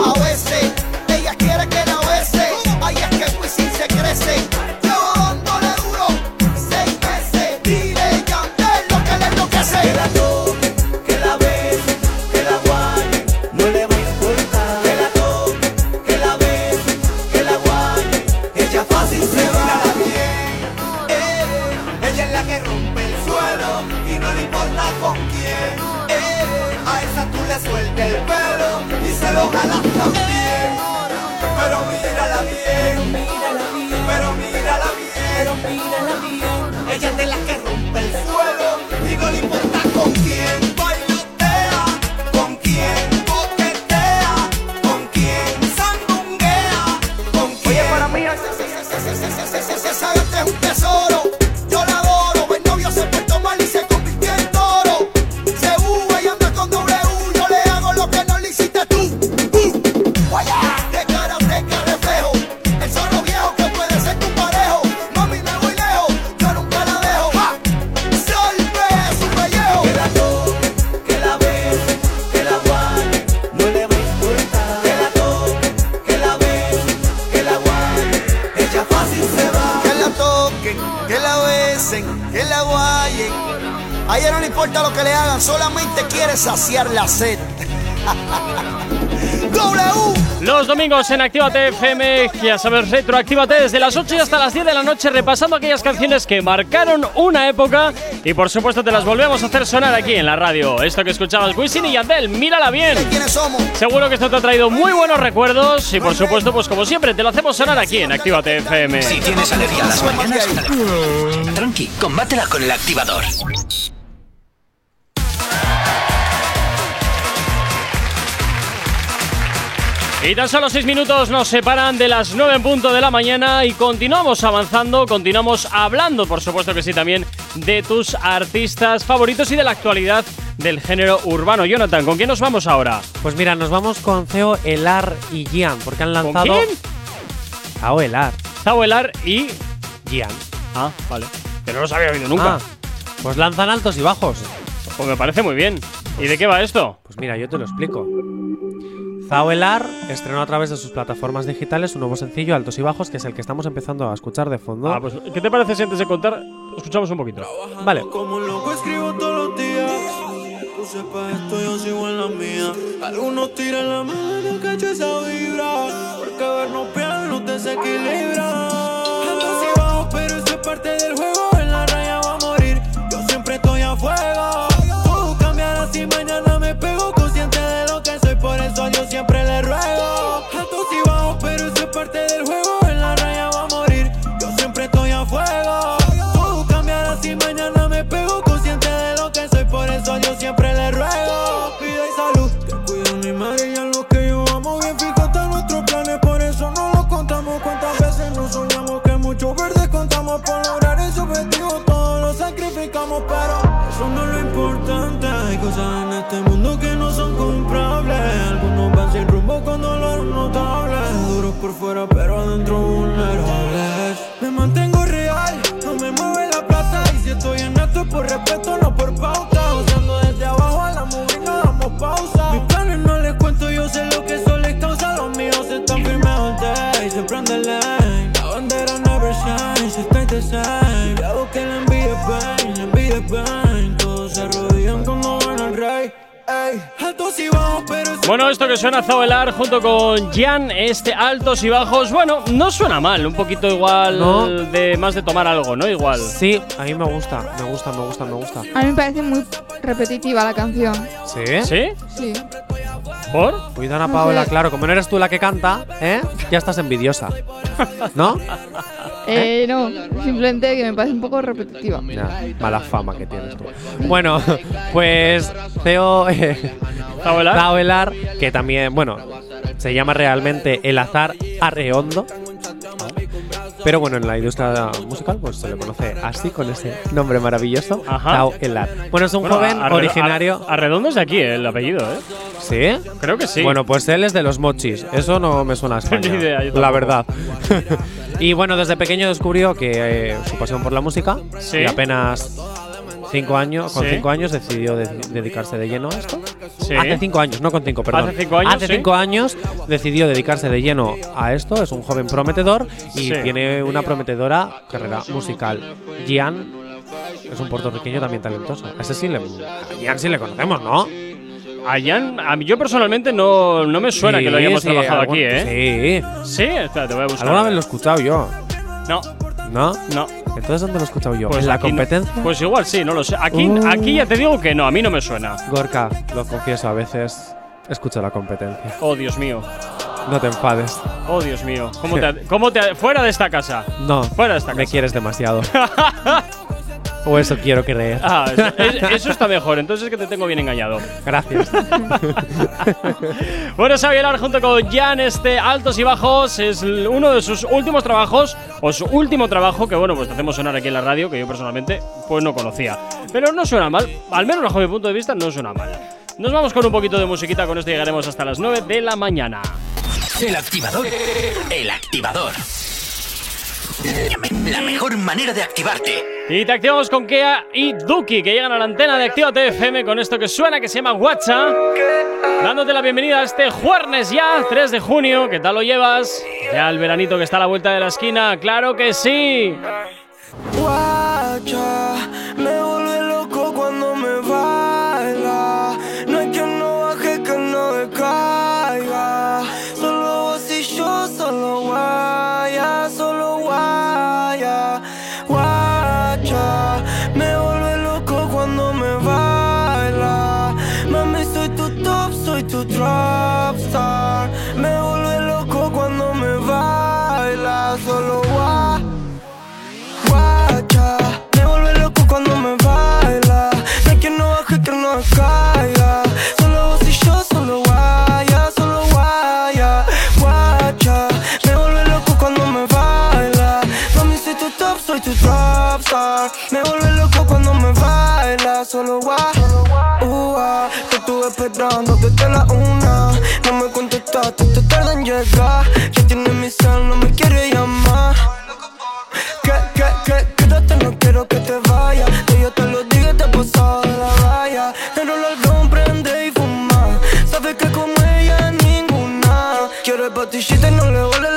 Actívate FM, ya sabes, retroactívate desde las 8 y hasta las 10 de la noche repasando aquellas canciones que marcaron una época y por supuesto te las volvemos a hacer sonar aquí en la radio. Esto que escuchabas, Wisin y Yandel, mírala bien. Seguro que esto te ha traído muy buenos recuerdos y por supuesto, pues como siempre, te lo hacemos sonar aquí en Actívate FM. Si tienes alergia a las mañanas, tranqui, combátela con el activador. Y tan solo 6 minutos nos separan de las 9 en punto de la mañana y continuamos avanzando, continuamos hablando, por supuesto que sí, también de tus artistas favoritos y de la actualidad del género urbano. Jonathan, ¿con quién nos vamos ahora? Pues mira, nos vamos con Ceo, Elar y Gian, porque han lanzado. quién? Zao Elar. Zao Elar y Gian. Ah, vale. Que no los había oído nunca. Ah, pues lanzan altos y bajos. Pues me parece muy bien. ¿Y de qué va esto? Pues mira, yo te lo explico. Zao Elar estrenó a través de sus plataformas digitales un nuevo sencillo, Altos y Bajos, que es el que estamos empezando a escuchar de fondo. Ah, pues ¿qué te parece si antes de contar escuchamos un poquito? Vale. Como loco escribo todos los días. Tú sepas esto, yo sigo en la mía. Algunos tiran la mano, cacho esa vibra. Porque vernos bien nos desequilibra. Altos y bajos, pero eso es parte del por fuera, pero adentro vulnerables. Me mantengo real, no me mueve la plata. Y si estoy en esto es por respeto, Bueno, esto que suena Zaoelar junto con Jan, este altos y bajos, bueno, no suena mal, un poquito igual No. de más de tomar algo, ¿no? Igual. Sí, a mí me gusta, me gusta, me gusta, me gusta. A mí me parece muy repetitiva la canción. ¿Sí? ¿Sí? Sí. ¿Por? Uy, Dana No Paola, sé. claro, como no eres tú la que canta, ¿eh? Ya estás envidiosa. ¿No? Eh, no, simplemente que me parece un poco repetitiva. Ya, mala fama que tienes tú. Bueno, pues Ceo eh, ¿Zaoelar? Zaoelar, que también, bueno, se llama realmente El Azar Arreondo. Pero bueno, en la industria musical pues se le conoce así, con ese nombre maravilloso, Ajá. Tao Elad. Bueno, es un Bueno, joven originario... A, a Redondos de aquí, eh, el apellido, ¿eh? ¿Sí? Creo que sí. Bueno, pues él es de los mochis. Eso no me suena a España. Ni idea, yo la verdad. y bueno, desde pequeño descubrió que eh, su pasión por la música Sí. y apenas cinco años, con Sí. cinco años decidió de- dedicarse de lleno a esto. Sí. Hace cinco años, no con cinco, perdón. Hace cinco años, Hace sí. cinco años decidió dedicarse de lleno a esto. Es un joven prometedor y Sí. tiene una prometedora carrera musical. Gian es un puertorriqueño también talentoso. A ese sí le, a Gian sí le conocemos, ¿no? A Jan, a mí yo personalmente no, no me suena Sí, que lo hayamos sí, trabajado algún- aquí, ¿eh? Sí. Sí, espera, te voy a buscar. Alguna vez lo he escuchado yo. No, ¿No? no. Entonces, ¿dónde lo he escuchado yo? Pues ¿En la aquí no. competencia? Pues igual sí, no lo sé. Aquí, Uh. aquí ya te digo que no, a mí no me suena. Gorka, lo confieso, a veces escucho la competencia. Oh, Dios mío. No te enfades. Oh, Dios mío. ¿Cómo te, cómo te fuera de esta casa? No, Fuera de esta me casa. quieres demasiado. o eso quiero creer. Ah, eso, es- eso está mejor. Entonces es que te tengo bien engañado. Gracias. Bueno, Xavier junto con Jan, este Altos y Bajos, es l- uno de sus últimos trabajos, o su último trabajo, que bueno, pues te hacemos sonar aquí en la radio, que yo personalmente pues no conocía. Pero no suena mal, al menos bajo mi punto de vista no suena mal. Nos vamos con un poquito de musiquita, con esto llegaremos hasta las 9 de la mañana. El activador. El activador. La mejor manera de activarte. Y te activamos con Kea y Duki, que llegan a la antena de Activa TFM con esto que suena, que se llama WhatsApp. Dándote la bienvenida a este jueves ya, 3 de junio. ¿Qué tal lo llevas? Ya el veranito que está a la vuelta de la esquina. ¡Claro que sí! Guacha, guaya. Ua, te estuve esperando desde la una. No me contestaste, te tarda en llegar. Ya tienes mi cel, no me quiere llamar. Que, que, que, quédate, no quiero que te vayas. Que yo te lo diga, te he pasado de la raya. El Roldón prende y fuma. Sabes que como ella ninguna. Quiere patichita y no le duele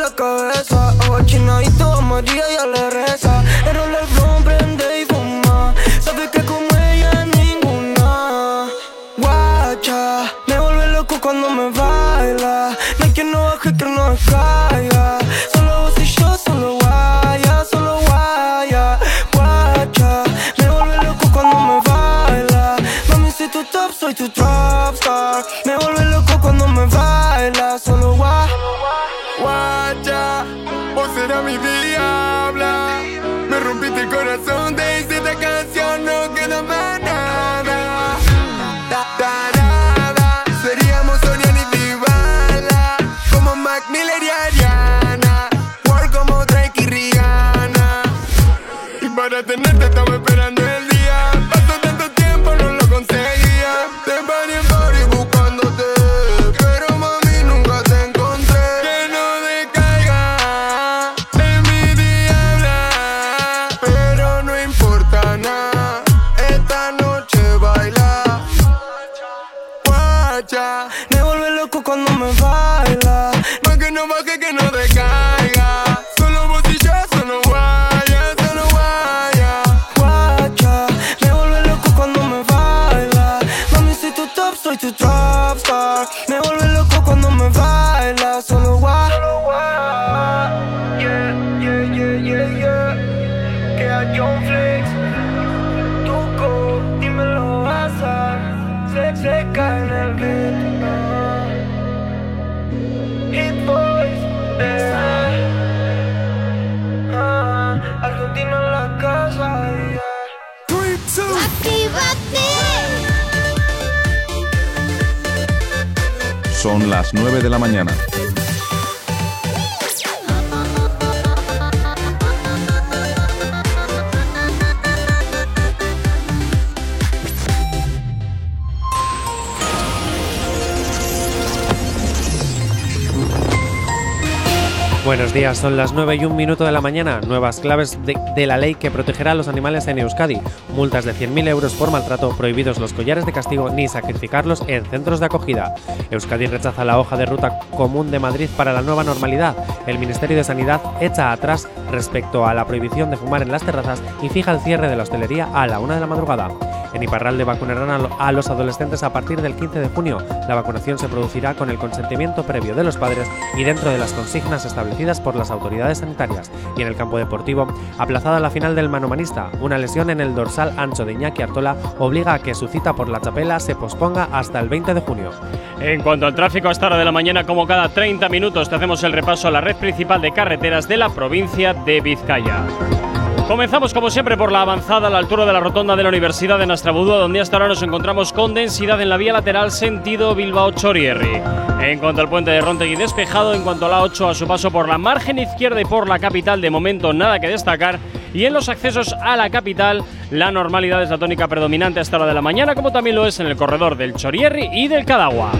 Son las 9 y un minuto de la mañana. Nuevas claves de, de la ley que protegerá a los animales en Euskadi. Multas de 100.000 euros por maltrato, prohibidos los collares de castigo ni sacrificarlos en centros de acogida. Euskadi rechaza la hoja de ruta común de Madrid para la nueva normalidad. El Ministerio de Sanidad echa atrás respecto a la prohibición de fumar en las terrazas y fija el cierre de la hostelería a la una de la madrugada. En Iparralde vacunarán a lo- a los adolescentes a partir del 15 de junio. La vacunación se producirá con el consentimiento previo de los padres y dentro de las consignas establecidas por las autoridades sanitarias. Y en el campo deportivo, aplazada la final del manomanista, una lesión en el dorsal ancho de Iñaki Artola obliga a que su cita por la chapela se posponga hasta el 20 de junio. En cuanto al tráfico a esta hora de la mañana, como cada 30 minutos, te hacemos el repaso a la red principal de carreteras de la provincia de Vizcaya. Comenzamos como siempre por la avanzada a la altura de la rotonda de la Universidad de Nastrabudúa, donde hasta ahora nos encontramos con densidad en la vía lateral sentido Bilbao-Chorierri. En cuanto al puente de Rontegui despejado, en cuanto a la 8 a su paso por la margen izquierda y por la capital, de momento nada que destacar. Y en los accesos a la capital, la normalidad es la tónica predominante a esta hora de la mañana, como también lo es en el corredor del Chorierri y del Cadagua.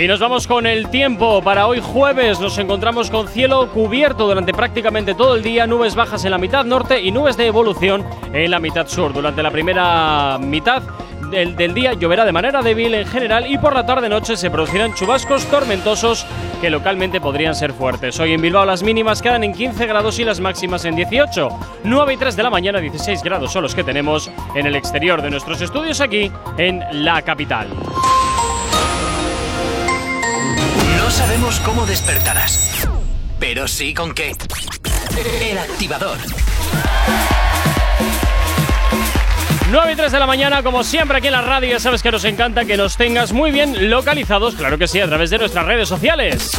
Y nos vamos con el tiempo. Para hoy jueves nos encontramos con cielo cubierto durante prácticamente todo el día, nubes bajas en la mitad norte y nubes de evolución en la mitad sur. Durante la primera mitad del, día lloverá de manera débil en general y por la tarde-noche se producirán chubascos tormentosos que localmente podrían ser fuertes. Hoy en Bilbao las mínimas quedan en 15 grados y las máximas en 18. 9 y 3 de la mañana, 16 grados son los que tenemos en el exterior de nuestros estudios aquí en la capital. Sabemos cómo despertarás, pero sí con qué. El activador. 9 y 3 de la mañana, como siempre aquí en la radio, ya sabes que nos encanta que nos tengas muy bien localizados, claro que sí, a través de nuestras redes sociales.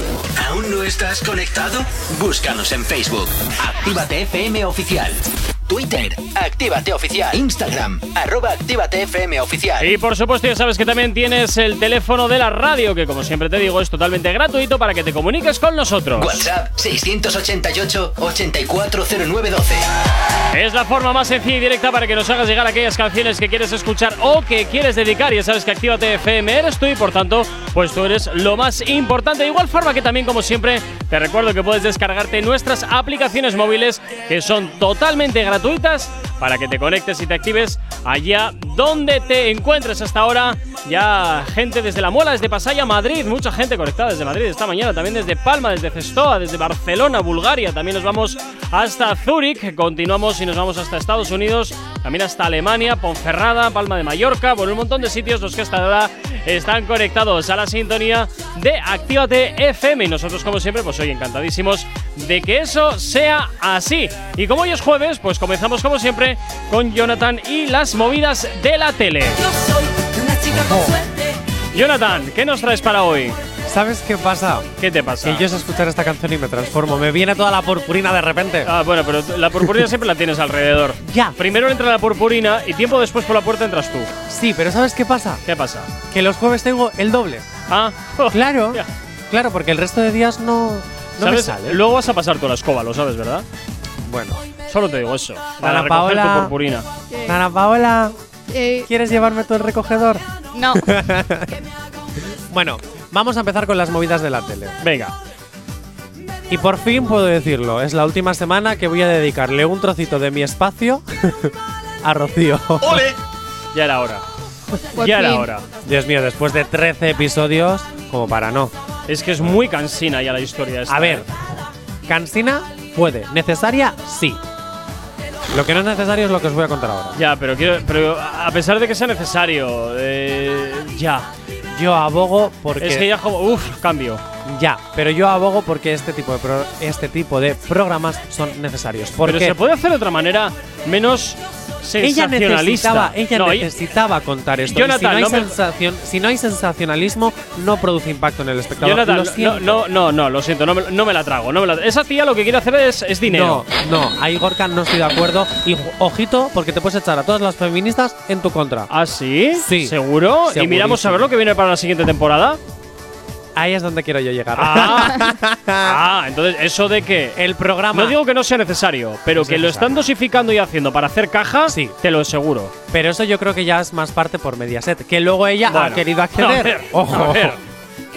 ¿Aún no estás conectado? Búscanos en Facebook. Actívate FM Oficial. Twitter. Actívate Oficial. Instagram. Arroba Actívate FM Oficial. Y por supuesto ya sabes que también tienes el teléfono de la radio, que como siempre te digo es totalmente gratuito para que te comuniques con nosotros. WhatsApp 688-840912. Es la forma más sencilla y directa para que nos hagas llegar aquellas canciones que quieres escuchar o que quieres dedicar. Ya sabes que Actívate FM eres tú y por tanto, pues tú eres lo más importante. De igual forma que también, como siempre, te recuerdo que puedes descargarte nuestras aplicaciones móviles que son totalmente gratuitas gratuitas para que te conectes y te actives allá donde te encuentres hasta ahora. Ya gente desde La Muela, desde Pasaya, Madrid, mucha gente conectada desde Madrid esta mañana, también desde Palma, desde Cestoa, desde Barcelona, Bulgaria, también nos vamos hasta Zúrich, continuamos y nos vamos hasta Estados Unidos, también hasta Alemania, Ponferrada, Palma de Mallorca, bueno, un montón de sitios los que hasta ahora están conectados a la sintonía de Actívate FM y nosotros como siempre pues hoy encantadísimos de que eso sea así. Y como hoy es jueves, pues comenzamos como siempre con Jonathan y las movidas de la tele. Jonathan, ¿qué nos traes para hoy? ¿Sabes qué pasa? ¿Qué te pasa? Que yo sé escuchar esta canción y me transformo. Me viene toda la purpurina de repente. Ah, bueno, pero la purpurina siempre la tienes alrededor. Ya. Primero entra la purpurina y tiempo después por la puerta entras tú. Sí, pero ¿sabes qué pasa? ¿Qué pasa? Que los jueves tengo el doble. Ah, Claro. Ya. Claro, porque el resto de días no, no me ¿Sabes? sale. Luego vas a pasar toda la escoba, lo sabes, ¿verdad? Bueno. Solo te digo eso. Para Ana recoger tu Paola. purpurina. Ana Paola, Eh, ¿quieres llevarme tú el recogedor? no. Bueno, vamos a empezar con las movidas de la tele. Venga. Y por fin puedo decirlo, es la última semana que voy a dedicarle un trocito de mi espacio a Rocío. ¡Ole! Ya era hora. Por ya era hora. Dios mío, después de 13 episodios, como para no. Es que es muy cansina ya la historia esta. A ver, ¿eh? cansina puede, necesaria sí. Lo que no es necesario es lo que os voy a contar ahora. Ya, pero quiero. Pero a pesar de que sea necesario. eh, ya. Yo abogo porque Es que ya como. Uf, cambio. ya, pero yo abogo porque este tipo de pro- este tipo de programas son necesarios. Pero Porque se puede hacer de otra manera menos ella necesitaba, ella No, ella- necesitaba contar esto. Jonathan, si, no hay no me- sensación, si no hay sensacionalismo, no produce impacto en el espectador. Jonathan, Lo no, no, no, no, lo siento, no me, no me la trago. No me la- esa tía lo que quiere hacer es, es dinero. No, no, ahí Gorka no estoy de acuerdo. Y ojito, porque te puedes echar a todas las feministas en tu contra. ¿Ah, sí? Sí. ¿Seguro? Y miramos a ver lo que viene para la siguiente temporada. Ahí es donde quiero yo llegar. Ah, ah, entonces eso de que. el programa. No digo que no sea necesario, pero Es que lo están dosificando y haciendo para hacer cajas, Sí. te lo aseguro. Pero eso yo creo que ya es más parte por Mediaset. Que luego ella ha querido a acceder. ver, Ojo. a ver.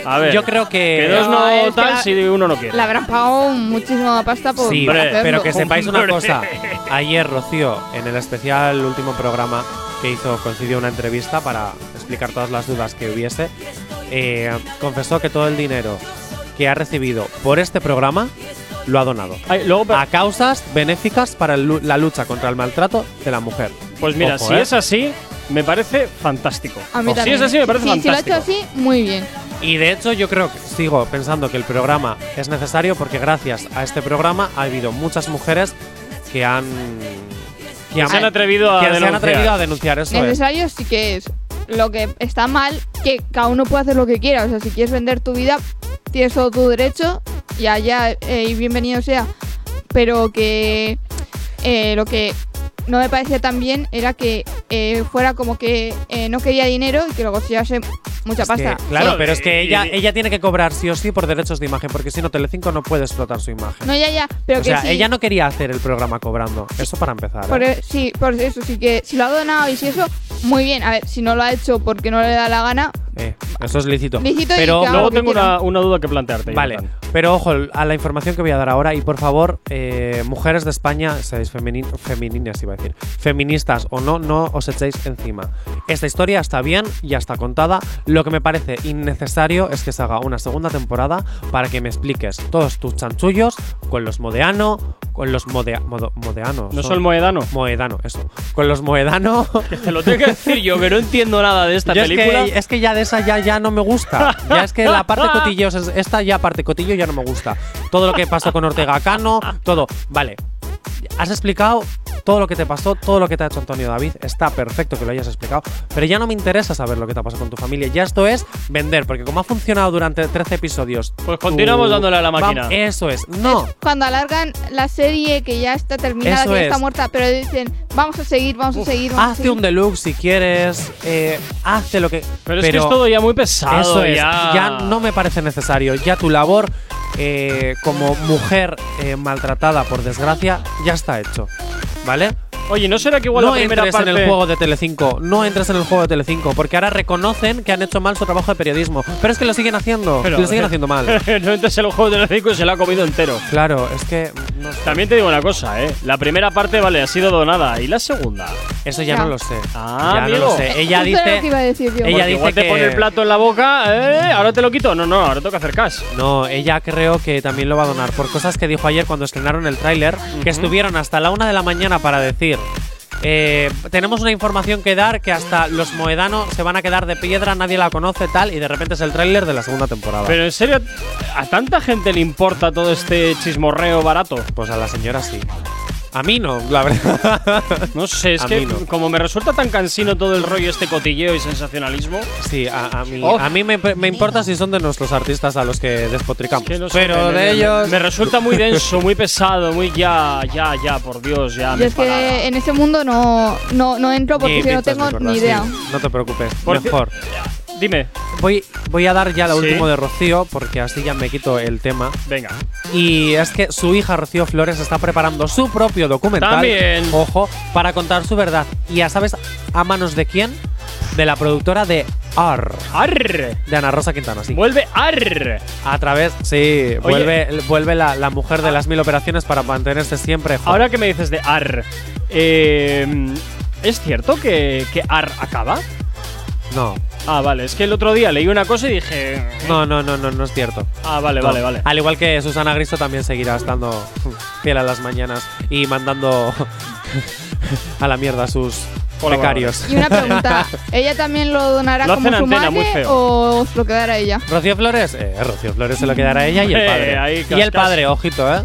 A ver. Yo creo que. Que dos No, es no tal si uno no quiere. Le habrán pagado muchísima pasta por Sí, hacerlo. pero que sepáis una cosa. Ayer Rocío, en el especial último programa que hizo, concedió una entrevista para explicar todas las dudas que hubiese. Eh, confesó que todo el dinero que ha recibido por este programa lo ha donado. Ay, luego, a causas benéficas para la lucha contra el maltrato de la mujer. Pues mira, Ojo, si ¿eh? es así, me parece fantástico. A mí si es así, me parece Sí, Si lo ha fantástico. hecho así, muy bien. Y de hecho yo creo que sigo pensando que el programa es necesario porque gracias a este programa ha habido muchas mujeres que han Que se han atrevido a que se han denunciar. atrevido a denunciar eso. es. Necesario sí que es. Lo que está mal, que cada uno puede hacer lo que quiera. O sea, si quieres vender tu vida, tienes todo tu derecho y allá, eh, y bienvenido sea. Pero que eh, lo que no me parecía tan bien era que eh, fuera como que eh, no quería dinero y que luego se mucha Es que, pasta. claro, Sí. pero es que ella, ella tiene que cobrar sí o sí por derechos de imagen, porque si no, Telecinco no puede explotar su imagen. No, ya, ya. Pero o que sea, sí. ella no quería hacer el programa cobrando. Eso para empezar. ¿eh? Por e- sí, por eso sí que si lo ha donado y si eso, muy bien. A ver, si no lo ha hecho porque no le da la gana, Eh, eso es lícito. Lícito y pero que haga Luego que tengo una, una duda que plantearte. Vale, Jonathan. pero ojo a la información que voy a dar ahora y por favor, eh, mujeres de España, seáis femeninas iba a decir, feministas o no, no os echéis encima. Esta historia está bien, ya está contada. Lo que me parece innecesario es que se haga una segunda temporada para que me expliques todos tus chanchullos con los Modeano, con los modea modo- Modeano. ¿No son Moedano? Moedano, eso. Con los Moedano. Que te lo tengo que decir yo, que no entiendo nada de esta Yo es película. que, es que ya de esa ya, ya no me gusta. Ya es que la parte cotillo, es- esta ya parte cotillo ya no me gusta. Todo lo que pasó con Ortega Cano, todo. Vale. Has explicado todo lo que te pasó, todo lo que te ha hecho Antonio David. Está perfecto que lo hayas explicado. Pero ya no me interesa saber lo que te ha pasado con tu familia. Ya esto es vender. Porque como ha funcionado durante 13 episodios. Pues continuamos dándole a la máquina. Eso es. No. cuando alargan la serie que ya está terminada, Eso que ya está es. muerta, pero dicen, vamos a seguir, vamos a seguir, vamos a Hazte seguir. un deluxe si quieres. Eh, hazte lo que. Pero es que es todo ya muy pesado, Eso es. Ya no me parece necesario. Ya tu labor eh, como mujer eh, maltratada, por desgracia, ya está hecho. ¿Vale? Oye, ¿no será que igual no la primera entres parte. en el juego de Telecinco. No entres en el juego de Telecinco. Porque ahora reconocen que han hecho mal su trabajo de periodismo. Pero es que lo siguen haciendo. Pero- lo siguen haciendo mal. no entres en el juego de los cinco y se lo ha comido entero. Claro, es que. no sé. También te digo una cosa, ¿eh? La primera parte, vale, ha sido donada. ¿Y la segunda? Eso ya Ya. no lo sé. Ah, ya amigo. no lo sé. Ella dice. que iba a decir yo. ella Porque dice igual te que- pone el plato en la boca, ¿eh? ¿Ahora te lo quito? No, no, ahora tengo que hacer cash. No, ella creo que también lo va a donar por cosas que dijo ayer cuando estrenaron el tráiler, que estuvieron hasta la una de la mañana para decir. Eh, tenemos una información que dar que hasta los Moedano se van a quedar de piedra, nadie la conoce, tal, y de repente es el tráiler de la segunda temporada. Pero en serio, ¿a tanta gente le importa todo este chismorreo barato? pues a la señora sí. A mí no, la verdad. No sé, es A que no. como me resulta tan cansino todo el rollo este cotilleo y sensacionalismo. Sí, a, a mí, Oh. a mí me, me importa si son de nuestros artistas a los que despotricamos. que no sé, Pero de ellos. Me resulta muy denso, muy pesado, muy ya, ya, ya, por Dios, ya. Yo me es que en ese mundo no, no, no entro porque Ni si no tengo ni sí. idea. No te preocupes, Por mejor. Dime, Voy, voy a dar ya lo Sí. último de Rocío, porque así ya me quito el tema. venga. Y es que su hija Rocío Flores está preparando su propio documental. También. Ojo, para contar su verdad. Y ya sabes, ¿a manos de quién? De la productora de AR. ¡Arr! De Ana Rosa Quintana, sí. Vuelve ARR. A través, sí, vuelve, vuelve la, la mujer de las mil operaciones para mantenerse siempre joven. Ahora que me dices de AR, eh, ¿es cierto que, que AR acaba? No, Ah, vale, es que el otro día leí una cosa y dije. no, no, no, no, no es cierto. Ah, vale, No. vale, vale. Al igual que Susana Griso también seguirá estando fiel a las mañanas y mandando a la mierda a sus becarios. Y una pregunta, ¿ella también lo donará Lo como hacen su antena, muy madre feo. o se lo quedará ella? Rocío Flores, eh, Rocío Flores se lo quedará a ella y el padre. ahí y el padre, ojito, ¿eh?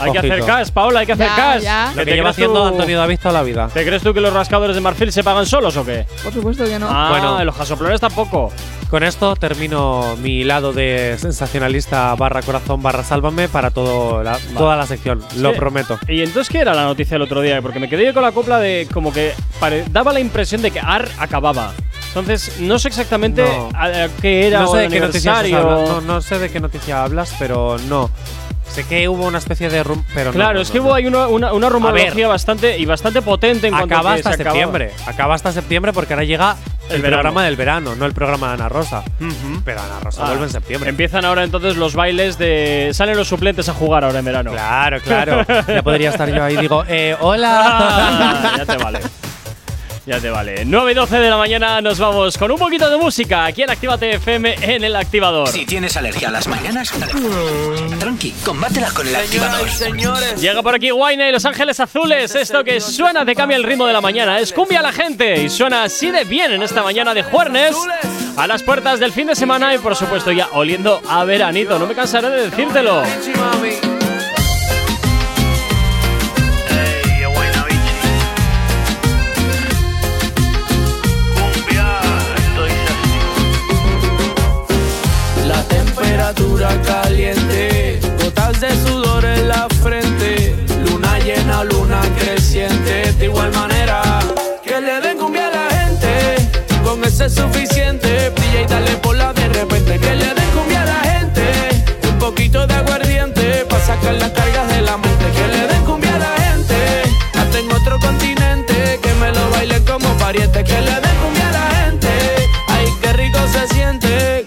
Hay que hacer Ojito. cash, Paola, hay que hacer Ya, cash. ya. Lo ¿Que que te lleva crees haciendo tú- Antonio David toda la vida. ¿Te crees tú que los rascadores de marfil se pagan solos o qué? Por supuesto que no. Ah, Bueno. los jasoplones tampoco. Con esto termino mi lado de sensacionalista barra corazón barra sálvame para todo la- toda la sección, lo prometo. ¿Y entonces qué era la noticia el otro día? Porque me quedé yo con la copla de como que pare- daba la impresión de que AR acababa. Entonces, no sé exactamente No. a- a qué era no o sé de el qué noticias os aniversario. hablas, no, no sé de qué noticia hablas, pero no. Sé que hubo una especie de rum, pero no, Claro, no, es no, que no. hubo ahí una, una, una rumorología bastante y bastante potente en cuanto acaba hasta se septiembre. Acaba hasta septiembre porque ahora llega El, programa del verano, no el programa de Ana Rosa. Pero Ana Rosa Ah, vuelve en septiembre. Empiezan ahora entonces los bailes de. Salen los suplentes a jugar ahora en verano. Claro, claro. ya podría estar yo ahí digo, eh, hola. Ah, ya te vale. Ya te vale. 9 y 12 de la mañana nos vamos con un poquito de música aquí en Actívate FM en el activador. Si tienes alergia a las mañanas, tranqui, combátela con el activador. Llega por aquí Wayne y Los Ángeles Azules. Esto que suena te cambia el ritmo de la mañana. Es cumbia a la gente y suena así de bien en esta mañana de jueves a las puertas del fin de semana y por supuesto ya oliendo a veranito. No me cansaré de decírtelo. Caliente, gotas de sudor en la frente, luna llena, luna creciente, de igual manera que le den cumbia a la gente, con ese es suficiente, brilla y dale por la de repente, que le den cumbia a la gente, un poquito de aguardiente, para sacar las cargas de la mente, que le den cumbia a la gente, hasta en otro continente, que me lo bailen como pariente, que le den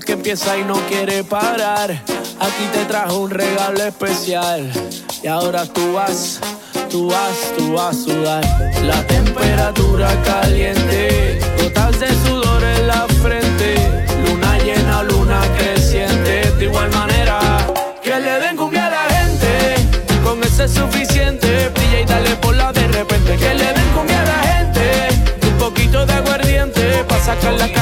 Que empieza y no quiere parar, aquí te trajo un regalo especial. Y ahora tú vas, tú vas, tú vas a sudar. La temperatura caliente, gotas de sudor en la frente, luna llena, luna creciente. De igual manera, que le den cumbia a la gente, con eso es suficiente. Brilla y dale por la de repente, que le den cumbia a la gente, un poquito de aguardiente, pa' sacar la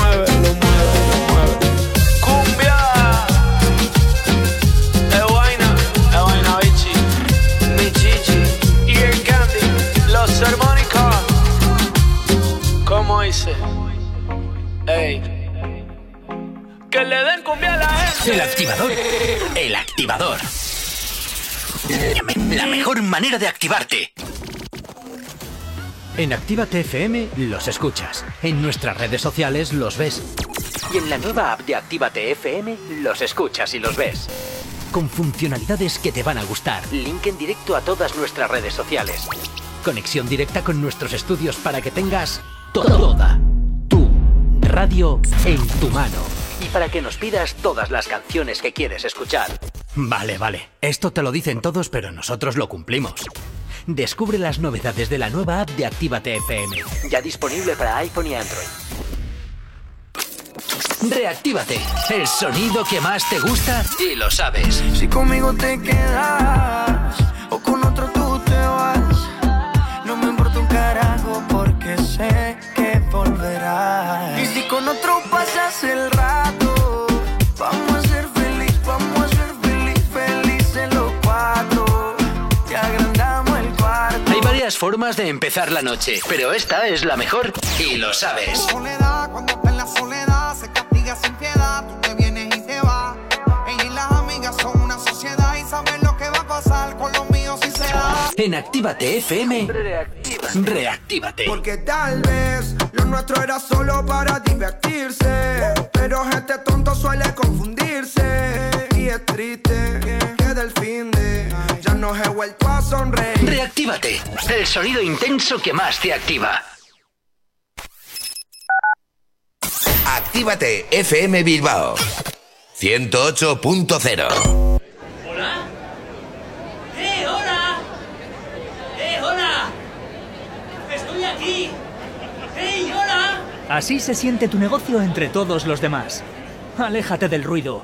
El activador. El activador. La mejor manera de activarte. En Actívate FM los escuchas. En nuestras redes sociales los ves. Y en la nueva app de Actívate FM los escuchas y los ves. Con funcionalidades que te van a gustar. Link en directo a todas nuestras redes sociales. Conexión directa con nuestros estudios para que tengas toda tu radio en tu mano. Para que nos pidas todas las canciones que quieres escuchar. Vale, vale. Esto te lo dicen todos, pero nosotros lo cumplimos. Descubre las novedades de la nueva app de Actívate FM. Ya disponible para iPhone y Android. Reactívate. El sonido que más te gusta y lo sabes. Si conmigo te quedas o con otro tú te vas, no me importa un carajo porque sé que volverás. Y si con otro pasas el formas de empezar la noche, pero esta es la mejor y lo sabes. En Actívate FM, reactívate. reactívate. Porque tal vez lo nuestro era solo para divertirse, pero gente tonto suele confundirse y es triste que del fin de ya no he vuelto a sonreír. Reactívate, el sonido intenso que más te activa. Actívate FM Bilbao 108.0 ¿Hola? ¡Eh, hola! ¡Eh, hola! ¡Estoy aquí! ¡Hey, hola! Así se siente tu negocio entre todos los demás. Aléjate del ruido.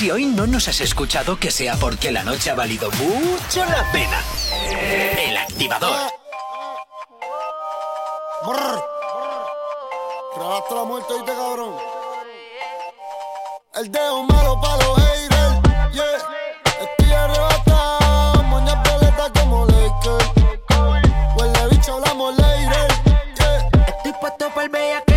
Si hoy no nos has escuchado, que sea porque la noche ha valido mucho la pena. El activador. Brr. Rebaste la muerte, ¿viste, cabrón? El dedo malo pa' los haters, yeah. Estoy arrebatado, moñas violetas como Lakers. Huele bicho, hablamos later, yeah. Estoy puesto para el bellaqueo.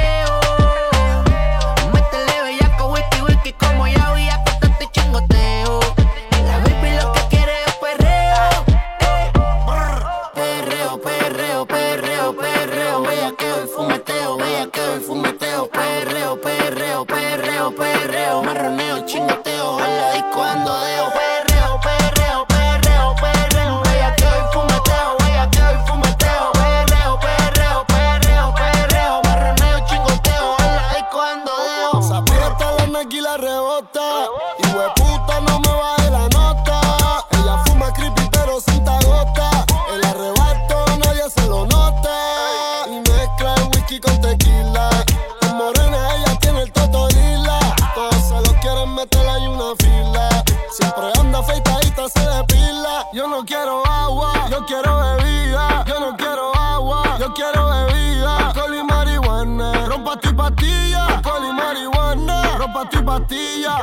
Quiero bebida. Alcohol y marihuana, rompa tu pastilla. Alcohol y marihuana, rompa tu pastilla.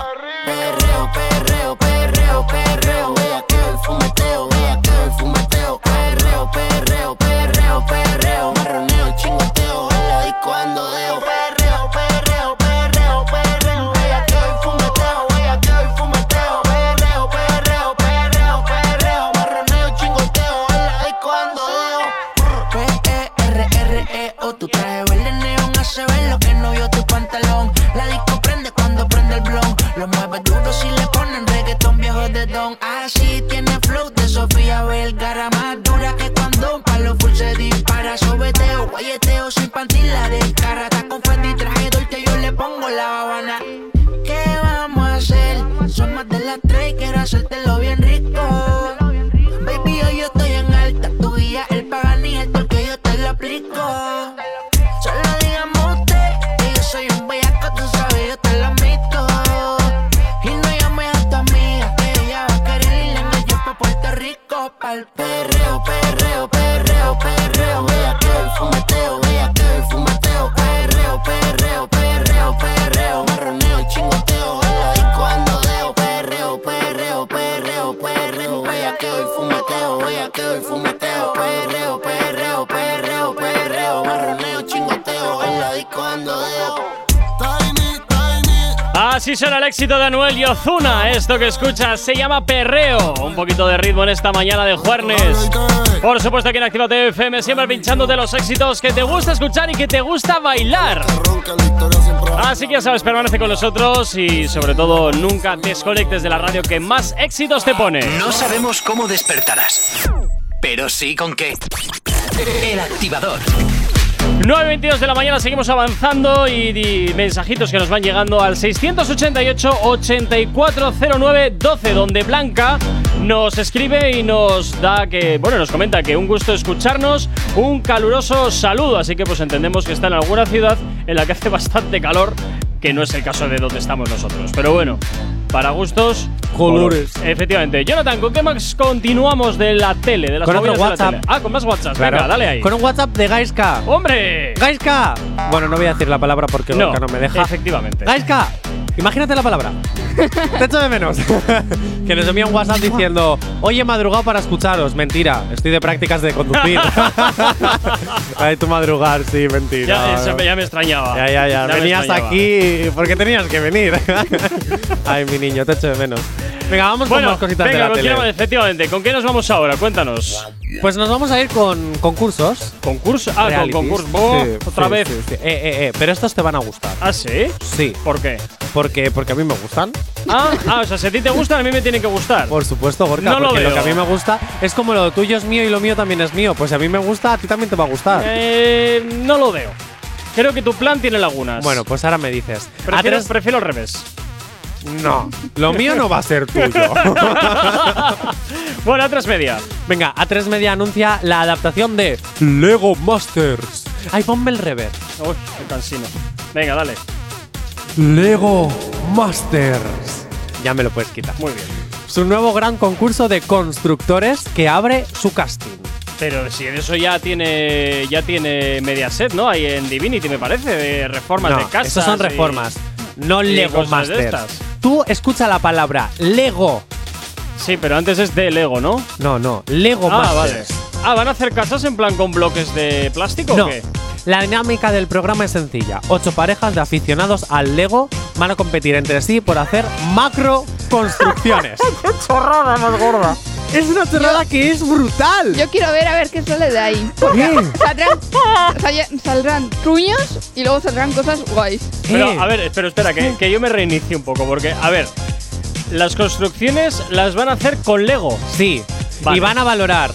Perreo, perreo, perreo, perreo. Bellaqueo fumeteo, éxito de Anuel y Ozuna. Esto que escuchas se llama perreo. Un poquito de ritmo en esta mañana de jueves. Por supuesto, aquí en Activa FM, siempre pinchándote los éxitos que te gusta escuchar y que te gusta bailar. Así que ya sabes, permanece con nosotros y sobre todo nunca desconectes de la radio que más éxitos te pone. No sabemos cómo despertarás, pero sí con qué. El activador. 9.22 de la mañana seguimos avanzando y, y mensajitos que nos van llegando al 688-8409-12 donde Blanca nos escribe y nos da que, bueno, nos comenta que un gusto escucharnos, un caluroso saludo, así que pues entendemos que está en alguna ciudad en la que hace bastante calor, que no es el caso de donde estamos nosotros, pero bueno, para gustos, Colores. Efectivamente. Jonathan, ¿con qué más continuamos de la tele? De las Con otro movidas de la WhatsApp. tele? Ah, con más WhatsApp. Claro. Venga, dale ahí. Con un WhatsApp de Gaiska. ¡Hombre! ¡Gaiska! Bueno, no voy a decir la palabra porque No, no me deja. efectivamente. ¡Gaiska! Imagínate la palabra. Te echo de menos. que nos envía un WhatsApp diciendo: Oye, he madrugado para escucharos. Mentira, estoy de prácticas de conducir. Ay, tu madrugar, sí, mentira. Ya, eso me- ya me extrañaba. Ya, ya, ya. Venías aquí porque tenías que venir. Ay, mi niño, te echo de menos. Venga, vamos Bueno, con más cositas venga, de la tele. efectivamente. ¿Con qué nos vamos ahora? Cuéntanos. Pues nos vamos a ir con concursos. ¿Concursos? Ah, con Realities. concursos. Oh, Sí, otra sí, vez. sí. Eh, eh, eh, pero estos te van a gustar. ¿Ah, sí? Sí. ¿Por qué? Porque, porque a mí me gustan. Ah, ah, o sea, si a ti te gustan, a mí me tienen que gustar. Por supuesto, Gorka, No lo porque lo, veo. que a mí me gusta es como lo tuyo es mío y lo mío también es mío. Pues si a mí me gusta, a ti también te va a gustar. Eh, no lo veo. Creo que tu plan tiene lagunas. Bueno, pues ahora me dices. A prefiero, tres- prefiero al revés. No, lo mío no va a ser tuyo. bueno, a tres media. Venga, A3 Media anuncia la adaptación de Lego Masters. Ay, ponme el rever. Uy, qué cansino. Venga, dale. Lego Masters. Ya me lo puedes quitar. Muy bien. Su nuevo gran concurso de constructores que abre su casting. Pero si eso ya tiene ya tiene Mediaset, ¿no? Ahí en Divinity, me parece, de reformas No, de casas. esos son y- reformas, no Lego de Masters. Tú escucha la palabra Lego. Sí, pero antes es de Lego, ¿no? No, no, Lego ah, vale. Ah, ¿van a hacer casas en plan con bloques de plástico No. o qué? La dinámica del programa es sencilla. Ocho parejas de aficionados al Lego van a competir entre sí por hacer macro construcciones. ¡Qué chorrada más gorda! Es una chorrada que es brutal. Yo quiero ver a ver qué sale de ahí. Porque saldrán, sal- saldrán truños y luego saldrán cosas guays. Pero, a ver, pero espera, que, que yo me reinicie un poco, porque, a ver, las construcciones las van a hacer con Lego. Sí. Vale. Y van a valorar.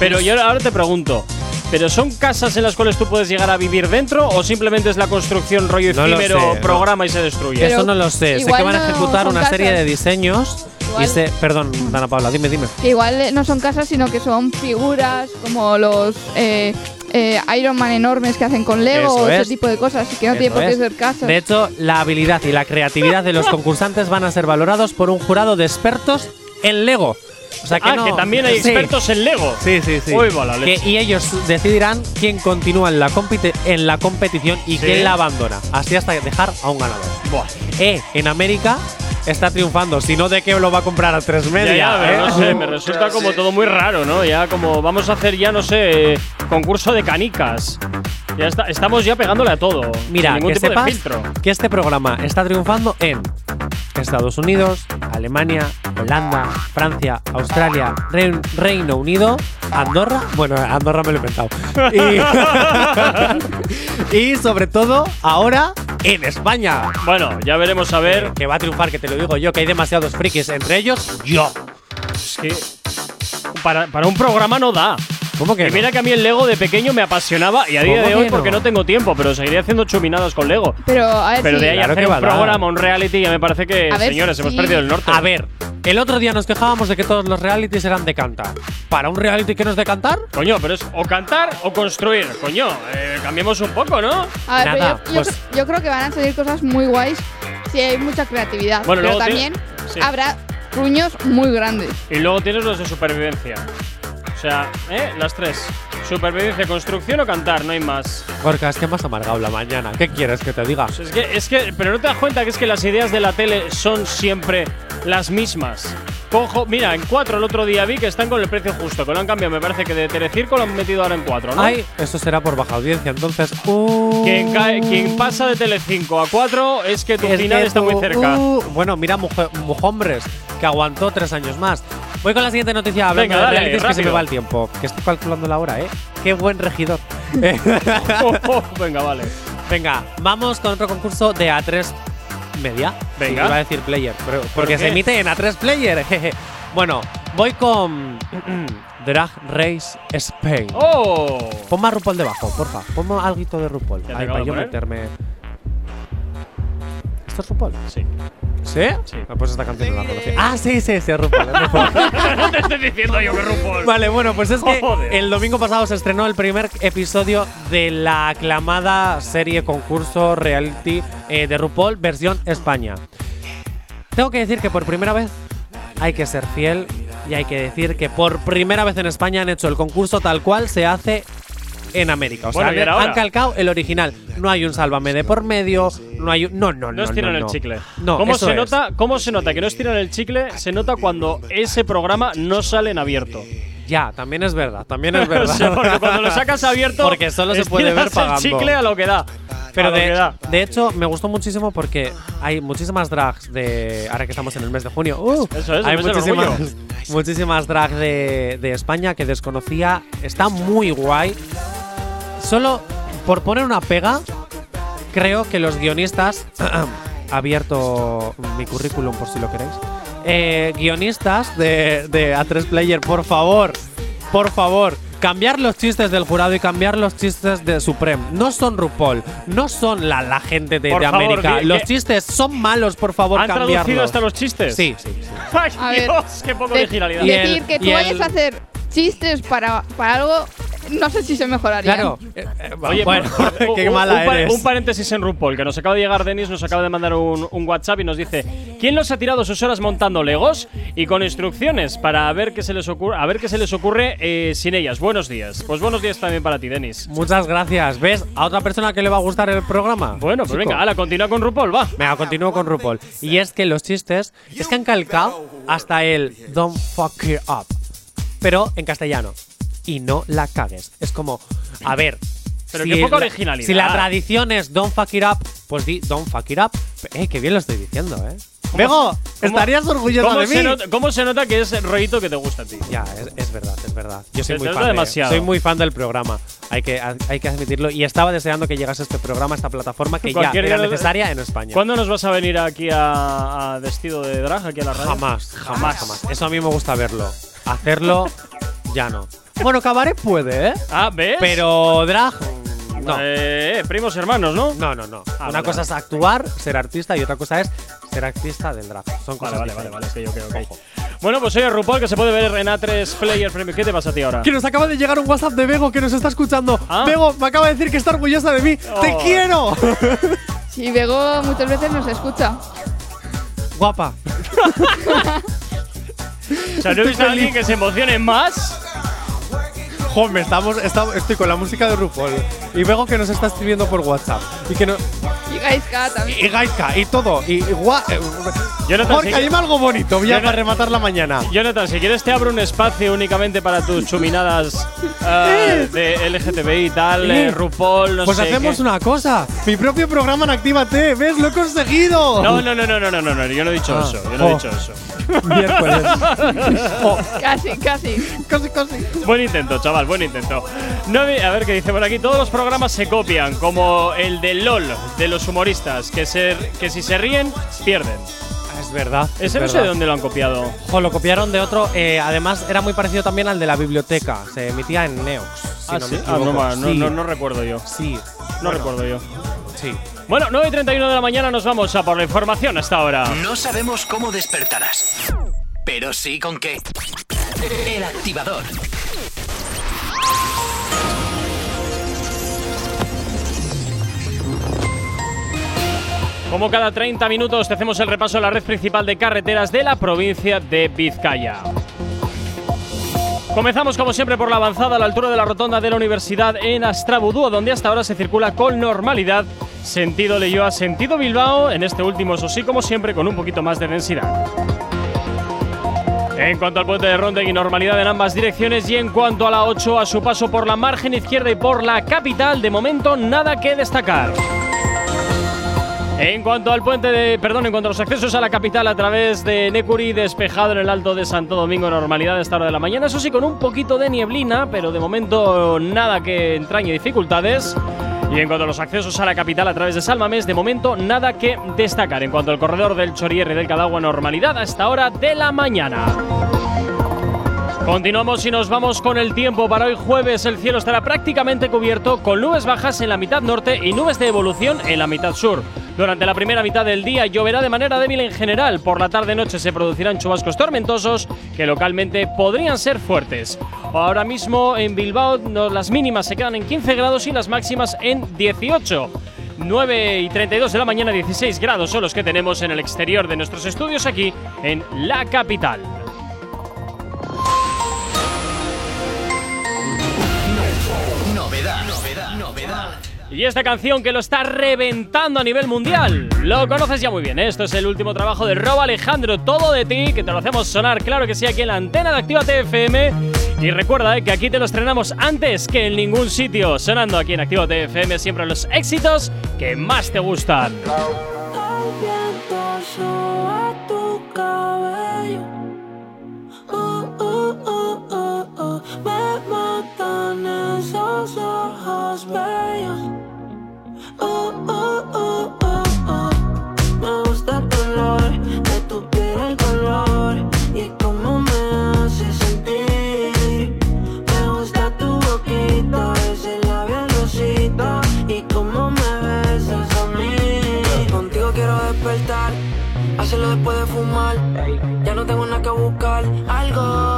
Pero yo ahora te pregunto, ¿pero son casas en las cuales tú puedes llegar a vivir dentro o simplemente es la construcción rollo No lo efímero, sé, no. programa y se destruye? Eso no lo sé. Sé igual que van a no ejecutar son una serie de diseños. Y se. Perdón, Dana Paula, dime, dime. Que igual eh, no son casas, sino que son figuras como los eh, eh, Iron Man enormes que hacen con Lego Eso o ese es. tipo de cosas. Que no Eso tiene por qué es. ser casas. De hecho, la habilidad y la creatividad de los concursantes van a ser valorados por un jurado de expertos en Lego. O sea que ah, no- que también hay Sí. expertos en Lego. Sí, sí, sí. Uy, va la Que- y ellos decidirán quién continúa en la, compite- en la competición y Sí. quién la abandona. Así hasta dejar a un ganador. Buah. Eh, en América está triunfando. Si no, ¿de qué lo va a comprar a tres media? Ya, ya, eh? no sé, me resulta como todo muy raro, ¿no? Ya como vamos a hacer ya, no sé, concurso de canicas. Ya está, estamos ya pegándole a todo. Mira, sin ningún que tipo sepas de filtro. que este programa está triunfando en Estados Unidos, Alemania, Holanda, Francia, Australia, Rein- Reino Unido, Andorra. Bueno, Andorra me lo he inventado. Y, y sobre todo, ahora en España. Bueno, ya veremos a ver. Que va a triunfar, que te lo digo yo, que hay demasiados frikis, entre ellos yo. Es que para, para un programa no da. ¿Cómo que Y no? mira que a mí el Lego de pequeño me apasionaba y a día ¿Cómo de hoy que porque no? tengo tiempo, pero seguiré haciendo chuminadas con Lego. Pero a ver Pero si- de ahí a Claro hacer que un va programa, un reality, ya me parece que, A señores, hemos perdido el norte. A ver, el otro día nos quejábamos de que todos los realities eran de cantar. ¿Para un reality que no es de cantar? Coño, pero es o cantar o construir. Coño, eh, cambiemos un poco, ¿no? A ver, Nada, yo, yo pues- yo creo que van a salir cosas muy guays si hay mucha creatividad. Bueno, pero luego también sí. habrá truños muy grandes. Y luego tienes los de supervivencia. O sea, ¿eh? Las tres. Supervivencia, construcción o cantar, no hay más. Gorka, es que has amargado la mañana. ¿Qué quieres que te diga? Es que, es que, pero no te das cuenta que es que las ideas de la tele son siempre las mismas. Cojo, mira, en 4 el otro día vi que están con el precio justo, que lo han cambiado, me parece que de Telecirco lo han metido ahora en 4, ¿no? Ay, eso será por baja audiencia, entonces. Uh, Quien, cae- quien pasa de Telecinco a 4 es que tu es final que está muy cerca. uh, bueno, mira, Mujer- Mujombres, que aguantó tres años más. Voy con la siguiente noticia hablando Venga, de dale, realities, que se me va el tiempo. Que estoy calculando la hora, ¿eh? Qué buen regidor. Venga, vale. Venga, vamos con otro concurso de A3 Media. Venga. Sí, iba a decir player, pero porque se emite en A3 Player. bueno, voy con Drag Race Spain. ¡Oh! Pon más RuPaul debajo, porfa. Ponme algo de RuPaul. Ahí, para yo poner. meterme. ¿Esto es RuPaul? Sí. ¿Sí? Sí. Pues esta canción no la conocí. Ah, sí, sí, sí, es RuPaul. es RuPaul. no te estoy diciendo yo que RuPaul. Vale, bueno, pues es que Joder. el domingo pasado se estrenó el primer episodio de la aclamada serie concurso reality eh, de RuPaul versión España. Tengo que decir que por primera vez hay que ser fiel y hay que decir que por primera vez en España han hecho el concurso tal cual se hace en América. O sea, Bueno, y han, ahora. han calcado el original. No hay un sálvame de por medio, no hay un. No, no, no. No estiran no, el no. chicle. No, ¿Cómo eso se, es. nota, ¿Cómo se nota que no estiran el chicle? Se nota cuando ese programa no sale en abierto. Ya, también es verdad, también es O verdad. sea, porque cuando lo sacas abierto. Porque solo se puede ver estiras pagando. el chicle a lo que da. Pero A lo que de, da. de hecho, me gustó muchísimo porque hay muchísimas drags de. Ahora que estamos en el mes de junio. ¡uh! Eso es, el hay mes del muchísimas, muchísimas drags de, de España que desconocía. Está muy guay. Solo por poner una pega, creo que los guionistas. abierto mi currículum por si lo queréis. Eh, guionistas de, de A3 Player, por favor, por favor, cambiar los chistes del jurado y cambiar los chistes de Supreme. No son RuPaul, no son la, la gente de, de favor, América. los que- chistes son malos, por favor, ¿Han traducido cambiarlos. hasta los chistes? Sí, sí, sí. ¡Ay, A ver, Dios! ¡Qué poco de- originalidad! decir que tú vayas a hacer chistes para, para algo, no sé si se mejoraría. Claro. eh, eh, Oye, bueno, por- qué un- mala un, eres. un paréntesis en RuPaul, que nos acaba de llegar Denis, nos acaba de mandar un, un WhatsApp y nos dice ¿Quién los ha tirado sus horas montando Legos y con instrucciones para ver qué se les ocurre, a ver qué se les ocurre eh, sin ellas? Buenos días. Pues buenos días también para ti, Denis. Muchas gracias. ¿Ves? A otra persona que le va a gustar el programa. Bueno, pues Chico. venga, ala, continúa con RuPaul, va. Venga, continúo con RuPaul. Y es que los chistes es que han calcado hasta el don't fuck it up. Pero en castellano. Y no la cagues. Es como, a ver. Pero qué poca la- originalidad. Si la tradición es don't fuck it up, pues di don't fuck it up. Eh, qué bien lo estoy diciendo, eh. Bego, estarías orgulloso ¿cómo de se mí. nota, ¿Cómo se nota que es el rollito que te gusta a ti? Ya, es, es verdad, es verdad. Yo soy Se muy fan. de- demasiado. soy muy fan del programa. Hay que, hay que admitirlo. Y estaba deseando que llegase este programa, esta plataforma que ya era necesaria en España. ¿Cuándo nos vas a venir aquí a, a vestido de drag, aquí a la radio? Jamás, jamás, jamás. Eso a mí me gusta verlo. Hacerlo, ya no. Bueno, cabaret puede, ¿eh? Ah, ¿ves? Pero drag, no. Eh, primos hermanos, ¿no? No, no, no. Ah, Una vale, cosa vale. es actuar, ser artista y otra cosa es ser artista del drag. Son Vale, cosas vale, vale, vale, diferentes. ok, ok, ok. Bueno, pues soy el RuPaul que se puede ver en A3 Player Premium. ¿Qué te pasa a ti ahora? Que nos acaba de llegar un WhatsApp de Bego que nos está escuchando. Ah. Bego, me acaba de decir que está orgullosa de mí. ¡Te Oh. quiero! Si Bego muchas veces nos escucha. Guapa. O sea, ¿no he visto a alguien que se emocione más? Joder, estamos, estamos, estoy con la música de RuPaul. Y Bego que nos está escribiendo por WhatsApp. Y que no, Y Gaiska también. y Gaiska, y todo. Y, y gua- eh, Jonathan, Jorge, si- dime algo bonito, ya Jonathan- para rematar la mañana. Jonathan, si quieres te abro un espacio únicamente para tus chuminadas eh, de LGTBI y tal, eh, Eh. RuPaul, no pues sé hacemos qué. una cosa. Mi propio programa en Actívate. ¿Ves? Lo he conseguido. No, no, no, no, no, no, no, no, yo no he dicho Ah. eso, yo no he Oh. dicho eso. Miércoles. Oh, Casi, casi. casi, casi. Buen intento, chaval, buen intento. No a ver qué dice por aquí. Todos los programas se copian, como el de LOL, de los humoristas, que, se, que si se ríen, pierden. Es verdad. es Ese no sé verdad. de dónde lo han copiado. Jo, lo copiaron de otro. eh, además, era muy parecido también al de la biblioteca. Se emitía en Neox. si ah, no sí. me Ah, no, no, Sí, no, no recuerdo yo. Sí. No Bueno, recuerdo yo. Sí. Bueno, 9 y 31 de la mañana nos vamos a por la información hasta ahora. No sabemos cómo despertarás, pero sí con qué. El activador. Como cada 30 minutos te hacemos el repaso a la red principal de carreteras de la provincia de Vizcaya. Comenzamos como siempre por la avanzada a la altura de la rotonda de la Universidad en Astrabudúa, donde hasta ahora se circula con normalidad sentido Leyoa, sentido Bilbao, en este último, eso sí, como siempre, con un poquito más de densidad. En cuanto al puente de y normalidad en ambas direcciones y en cuanto a la 8 a su paso por la margen izquierda y por la capital, de momento nada que destacar. En cuanto al puente de, perdón, en cuanto a los accesos a la capital a través de Necuri, despejado en el Alto de Santo Domingo, normalidad a esta hora de la mañana, eso sí con un poquito de nieblina, pero de momento nada que entrañe dificultades. Y en cuanto a los accesos a la capital a través de Salmamés, de momento nada que destacar. En cuanto al corredor del Chorierre del Cadagua, normalidad a esta hora de la mañana. Continuamos y nos vamos con el tiempo. Para hoy jueves el cielo estará prácticamente cubierto con nubes bajas en la mitad norte y nubes de evolución en la mitad sur. Durante la primera mitad del día lloverá de manera débil en general. Por la tarde-noche se producirán chubascos tormentosos que localmente podrían ser fuertes. Ahora mismo en Bilbao las mínimas se quedan en 15 grados y las máximas en 18. 9 y 32 de la mañana, 16 grados son los que tenemos en el exterior de nuestros estudios aquí en la capital. Y esta canción que lo está reventando a nivel mundial. Lo conoces ya muy bien. ¿eh? Esto es el último trabajo de Rob Alejandro, todo de ti, que te lo hacemos sonar, claro que sí, aquí en la antena de Activa TFM. Y recuerda eh, que aquí te lo estrenamos antes que en ningún sitio, sonando aquí en Activa TFM siempre los éxitos que más te gustan. Bellos. Después de fumar. Ya no tengo nada que buscar, algo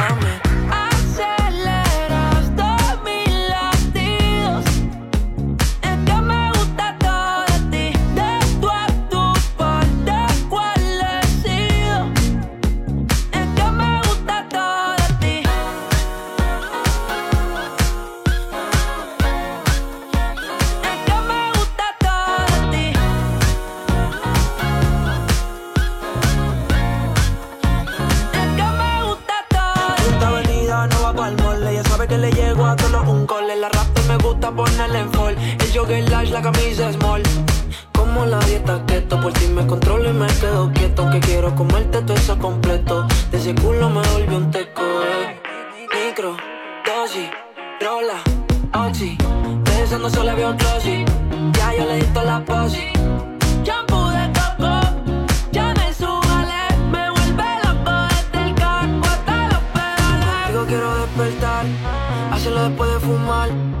jogger la camisa small. Como la dieta keto, por ti me controlo y me quedo quieto. Que quiero comerte todo eso completo. De ese culo me volvió un teco, eh. Micro, dosis, rola, oxi. Pensando solo veo glossy. Ya yo le di toda la posi. Shampoo de coco, quiero despertar, hacerlo después de fumar.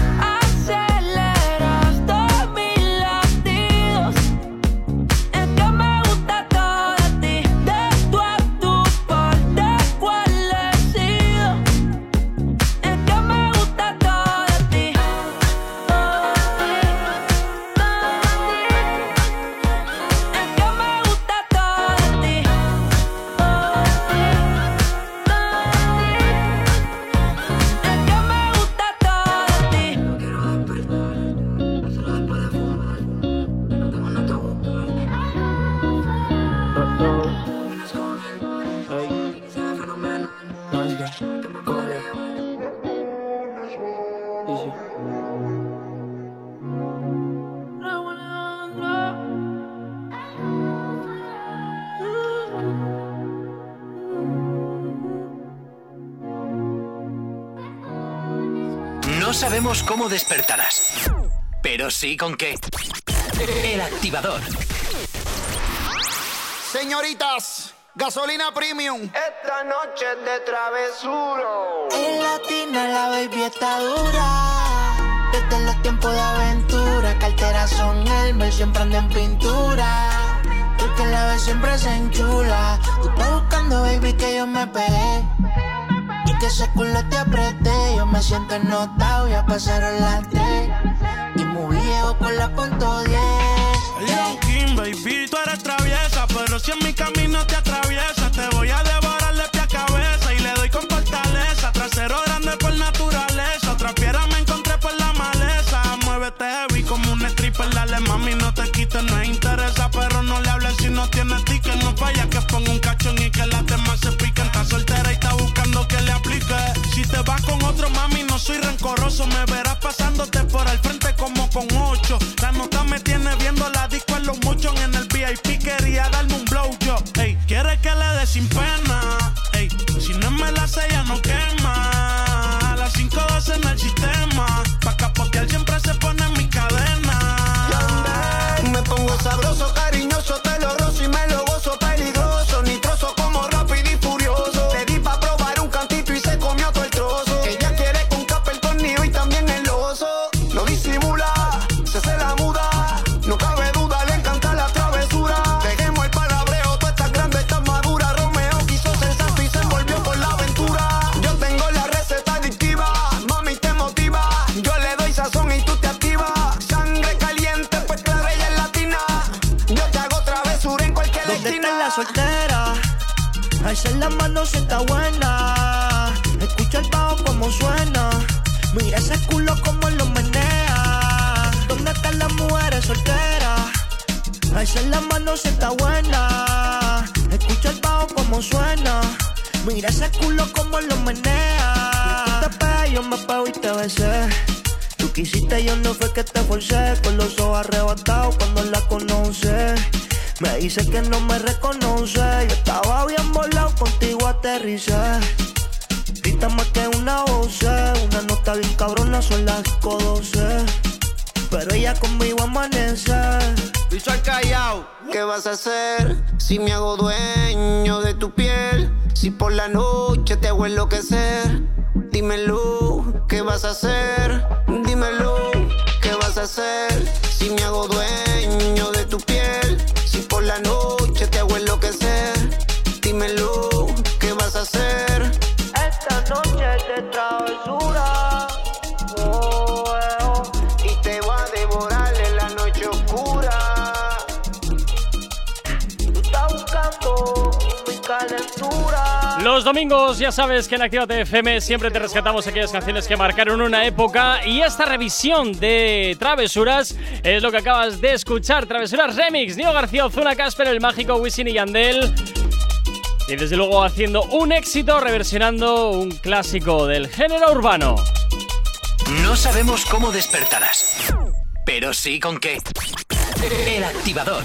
Sabemos cómo despertarás, pero sí con qué. El activador. Señoritas, gasolina premium. Esta noche es de travesuro. En latina la baby está dura. Desde los tiempos de aventura, carteras son Elmer, siempre ando en pintura. Porque la vez siempre se enchula. Tú estás buscando, baby, que yo me pegué. Y que ese culo te apreté. Yo me siento ennotado, ya pasaron las tres. Y muy viejo con la punto 10. Leon King, baby, tú eres traviesa, pero si en mi camino te atraviesas, te voy a devorar de pie a cabeza y le doy con fortaleza. Trasero grande por naturaleza, otra piedra me encontré por la maleza. Muévete heavy como un stripper, dale mami, no te quites, no interesa, pero no le hables si no tienes ticket. No falla que ponga un cachón y que las demás se piquen. Está soltera y Si te vas con otro mami, no soy rencoroso, me verás pasándote por el frente como con ocho. La nota me tiene viendo la disco en los muchos en el VIP. Quería darme un blow yo. Ey, quiere que le dé sin pena. Ey, si no me la sella no quema. Alza la mano si está buena. Escucha el bajo como suena. Mira ese culo como lo menea. ¿Dónde están las mujeres solteras? Alza la mano si está buena. Escucha el bajo como suena. Mira ese culo como lo menea. Tú te pegas, yo me pego y te besé. Tú quisiste, yo no fue que te forcé. Con los ojos arrebatados cuando la conoce. Me dice que no me reconoce. Yo estaba bien volado, contigo aterricé. Grita más que una voz, una nota bien cabrona, son las 5.12. Pero ella conmigo amanece. Piso al callao. ¿Qué vas a hacer si me hago dueño de tu piel? Si por la noche te hago enloquecer. Dímelo, ¿qué vas a hacer? Dímelo, ¿qué vas a hacer si me hago dueño de tu piel? La noche Los domingos ya sabes que en Actívate FM siempre te rescatamos aquellas canciones que marcaron una época y esta revisión de Travesuras es lo que acabas de escuchar. Travesuras Remix, Nio García Ozuna, Casper, El Mágico, Wisin y Yandel. Y desde luego haciendo un éxito reversionando un clásico del género urbano. No sabemos cómo despertarás, pero sí con qué. El activador.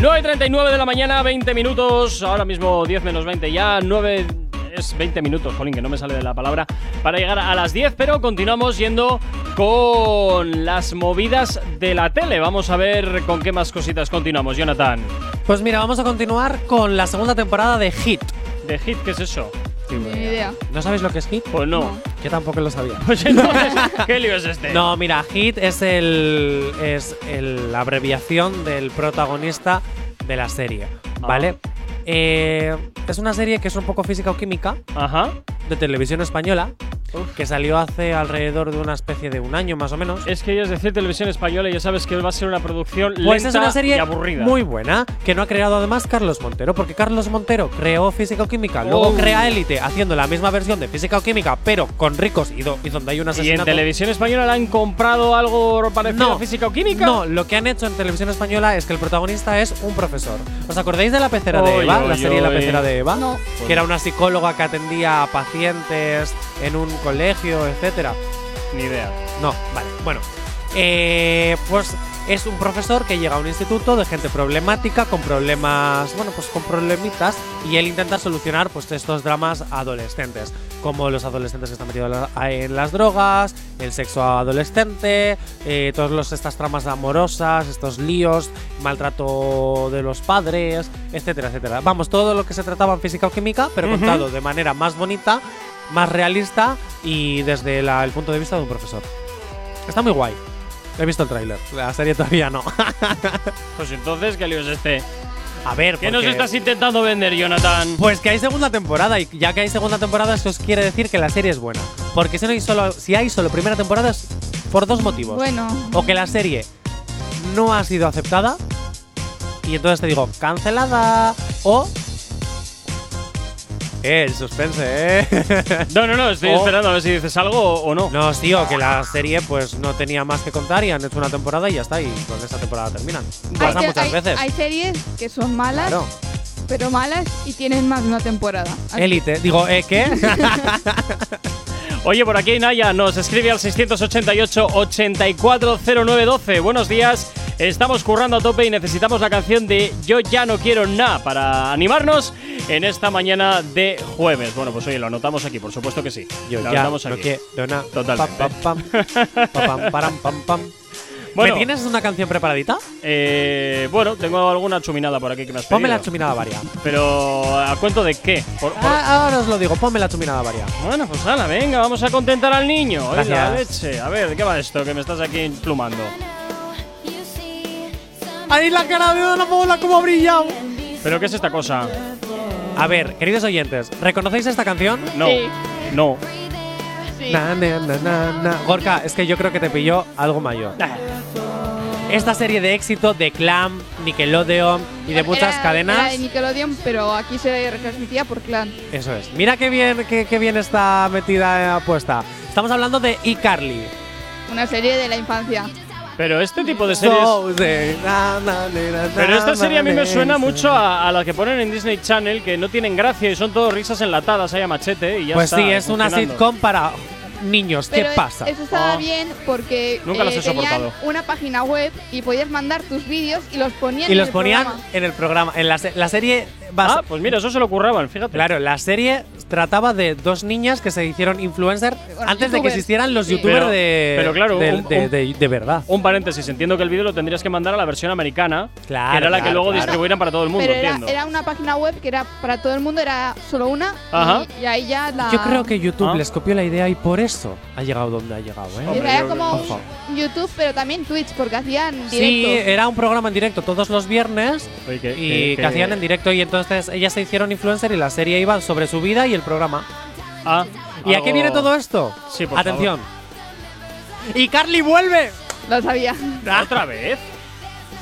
9.39 de la mañana, 20 minutos, ahora mismo 10 menos 20 ya, 9 es 20 minutos, jolín, que no me sale de la palabra, para llegar a las 10, pero continuamos yendo con las movidas de la tele. Vamos a ver con qué más cositas continuamos, Jonathan. Pues mira, vamos a continuar con la segunda temporada de Hit. ¿De Hit qué es eso? Ni idea. ¿No sabéis lo que es Hit? Pues no. Yo tampoco lo sabía. Pues entonces, ¿qué lío es este? No, mira, Hit es el es el- la abreviación del protagonista de la serie, ¿vale? Eh, es una serie que es un poco física o química Ajá. de televisión española que salió hace alrededor de una especie de un año más o menos. Es que es decir televisión española y ya sabes que va a ser una producción Pues lenta es una serie y aburrida. muy buena, que no ha creado además Carlos Montero, porque Carlos Montero creó Física o Química, luego Oh. crea Élite haciendo la misma versión de Física o Química, pero con ricos y, do- y donde hay un ¿Y en asesinato. televisión española le han comprado algo parecido No. a física o química? No, lo que han hecho en televisión española es que el protagonista es un profesor. ¿Os acordáis de La Pecera de Oy, Eva? oy, la serie La oy. Pecera de Eva. No. Que era una psicóloga que atendía a pacientes en un colegio, etcétera. Ni idea. No, vale. Bueno, eh, pues es un profesor que llega a un instituto de gente problemática, con problemas, bueno, pues con problemitas, y él intenta solucionar pues estos dramas adolescentes, como los adolescentes que están metidos en la- en las drogas, el sexo adolescente, eh, todas estas tramas amorosas, estos líos, maltrato de los padres, etcétera, etcétera. Vamos, todo lo que se trataba en física o química, pero contado de manera más bonita, más realista y desde la- el punto de vista de un profesor. Está muy guay. He visto el tráiler. La serie todavía no. Pues entonces, ¿qué lío es este? A ver, ¿Qué nos porque- estás intentando vender, Jonathan? Pues que hay segunda temporada y ya que hay segunda temporada eso os quiere decir que la serie es buena. Porque si no hay solo si hay solo primera temporada es por dos motivos. Bueno, O que la serie no ha sido aceptada y entonces te digo cancelada o eh, el suspense, ¿eh? No, no, no, estoy O- esperando a ver si dices algo o, o no. No, tío, que la serie pues no tenía más que contar y han hecho una temporada y ya está, y con esa temporada terminan. hay, Pasa muchas hay- veces. hay series que son malas, Claro. pero malas y tienen más de una temporada. Élite. Digo, ¿eh, qué? Oye, por aquí Naya nos escribe al 688-840912. Buenos días, estamos currando a tope y necesitamos la canción de Yo ya no quiero nada para animarnos en esta mañana de jueves. Bueno, pues oye, lo anotamos aquí, por supuesto que sí. Yo lo ya anotamos no aquí. quiero nada. Totalmente. Pam, pam, pam. pam, param, pam, pam. Bueno. ¿Me tienes una canción preparadita? Eh, bueno, tengo alguna chuminada por aquí que me has pedido. Ponme la chuminada varia. Pero, ¿a cuento de qué? Por- por- Ah, ahora os lo digo, ponme la chuminada varia. Bueno, pues hala, venga, vamos a contentar al niño. La Gracias. leche. A ver, ¿qué va esto que me estás aquí plumando? ¡Ahí la cara de Dona Paola cómo ha brillado! ¿Pero qué es esta cosa? A ver, queridos oyentes, ¿reconocéis esta canción? No. No. Na, na, na, na, na. Gorka, es que yo creo que te pilló algo mayor. Esta serie de éxito de Clam, Nickelodeon y de muchas Era- cadenas. Era de Nickelodeon, pero aquí se retransmitía por Clan. Eso es. Mira qué bien, qué, qué bien está metida eh, puesta. Estamos hablando de iCarly. Una serie de la infancia. Pero este tipo de series. Pero esta serie a mí me na, suena na. mucho a, a las que ponen en Disney Channel, que no tienen gracia y son todo risas enlatadas ahí a machete y ya Pues está, sí, es una funcionando. sitcom para niños. ¿Qué Pero pasa? Eso estaba Ah. bien porque eh, Nunca las he tenían soportado. una página web y podías mandar tus vídeos y los ponían Y en los el ponían programa. en el programa. En la, se- la serie. Ah, pues mira, eso se lo curraban, fíjate. Claro, la serie trataba de dos niñas que se hicieron influencer antes de que youtubers, existieran los sí. youtubers Pero- de, pero claro, de, un- de- de- de verdad. Un paréntesis, entiendo que el vídeo lo tendrías que mandar a la versión americana, Claro, que era la que claro, luego claro. distribuían para todo el mundo, Pero era, entiendo. era una página web que era para todo el mundo, era solo una. Ajá. Y, y ahí ya la. Yo creo que YouTube Ah. les copió la idea y por eso ha llegado donde ha llegado, ¿eh? Hombre, Era como Ojo. YouTube, pero también Twitch, porque hacían directo. Sí, era un programa en directo todos los viernes Oye, que- y que- que, que- hacían en directo y entonces ellas se hicieron influencer y la serie iba sobre su vida y el programa. Ah, ¿Y a qué viene todo esto? Sí, por Atención. ¡Y Carly vuelve! Lo sabía. ¿Otra vez?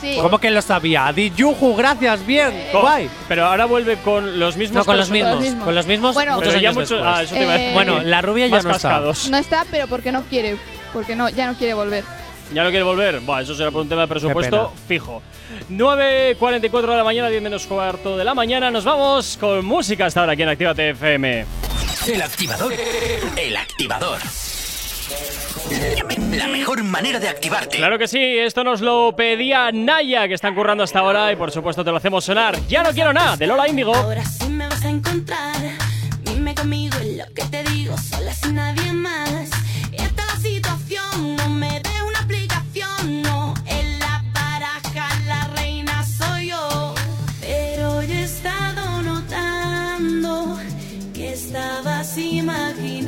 Sí. ¿Cómo que lo sabía? Di Yuju, gracias, bien, Co- guay. Pero ahora vuelve con los mismos No, con los mismos, con los mismos Bueno, Pero ya mucho- ah, eso te iba a decir. Eh, Bueno, la rubia ya Más no está. cascados. No está, pero porque no quiere. Porque no, ya no quiere volver. ¿Ya no quiere volver? Buah, eso será por un tema de presupuesto fijo. 9.44 de la mañana, 10 menos cuarto de la mañana. Nos vamos con música hasta ahora aquí en Actívate FM. El activador. El activador. La mejor manera de activarte. Claro que sí, esto nos lo pedía Naya, que están currando hasta ahora y por supuesto te lo hacemos sonar. Ya no quiero nada, de Lola Índigo. Ahora sí me vas a encontrar. Dime conmigo lo que te digo, sola sin nadie más. se imagina.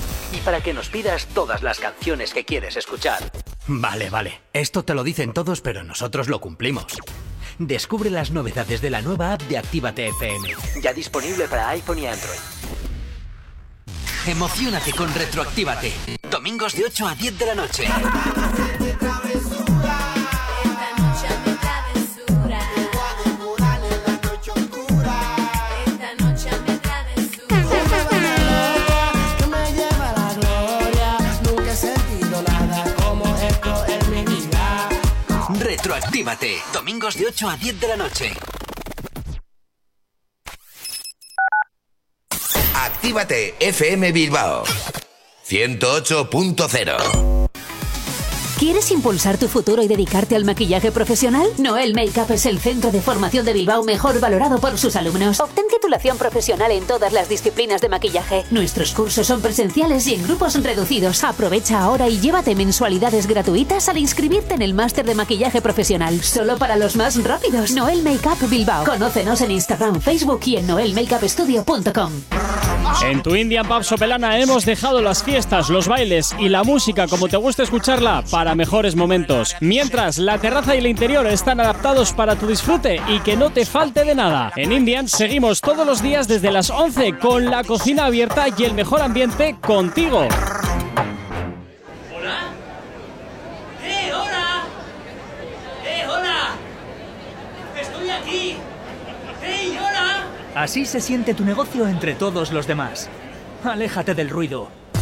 Para que nos pidas todas las canciones que quieres escuchar. Vale, vale. Esto te lo dicen todos, pero nosotros lo cumplimos. Descubre las novedades de la nueva app de Actívate FM. Ya disponible para iPhone y Android. Emocionate con Retroactívate. Domingos de 8 a 10 de la noche. Retroactívate. Domingos de 8 a 10 de la noche. Actívate FM Bilbao 108.0 ¿Quieres impulsar tu futuro y dedicarte al maquillaje profesional? Noel Makeup es el centro de formación de Bilbao mejor valorado por sus alumnos. Obtén titulación profesional en todas las disciplinas de maquillaje. Nuestros cursos son presenciales y en grupos reducidos. Aprovecha ahora y llévate mensualidades gratuitas al inscribirte en el máster de maquillaje profesional. Solo para los más rápidos. Noel Makeup Bilbao. Conócenos en Instagram, Facebook y en noelmakeupstudio.com. En tu Indian Pub Sopelana hemos dejado las fiestas, los bailes y la música como te gusta escucharla para mejores momentos. Mientras la terraza y el interior están adaptados para tu disfrute y que no te falte de nada. En Indian seguimos todos los días desde las 11 con la cocina abierta y el mejor ambiente contigo. ¡Eh, hola! ¡Eh, hola! ¡Estoy aquí! ¡Hey, hola! Así se siente tu negocio entre todos los demás. Aléjate del ruido.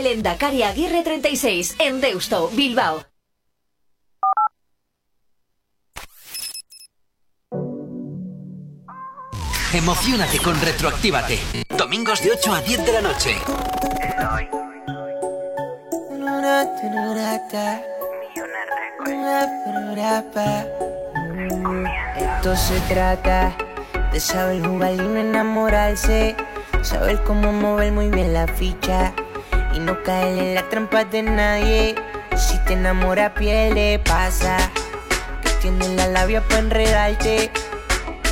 Lendakari Aguirre 36, en Deusto, Bilbao. Emocionate con Retroactívate. Domingos de 8 a 10 de la noche. Esto se trata de saber jugar y no enamorarse. Saber cómo mover muy bien la ficha y no caer en la trampa de nadie. Si te enamora, piel pasa. Que tiene la labia para enredarte.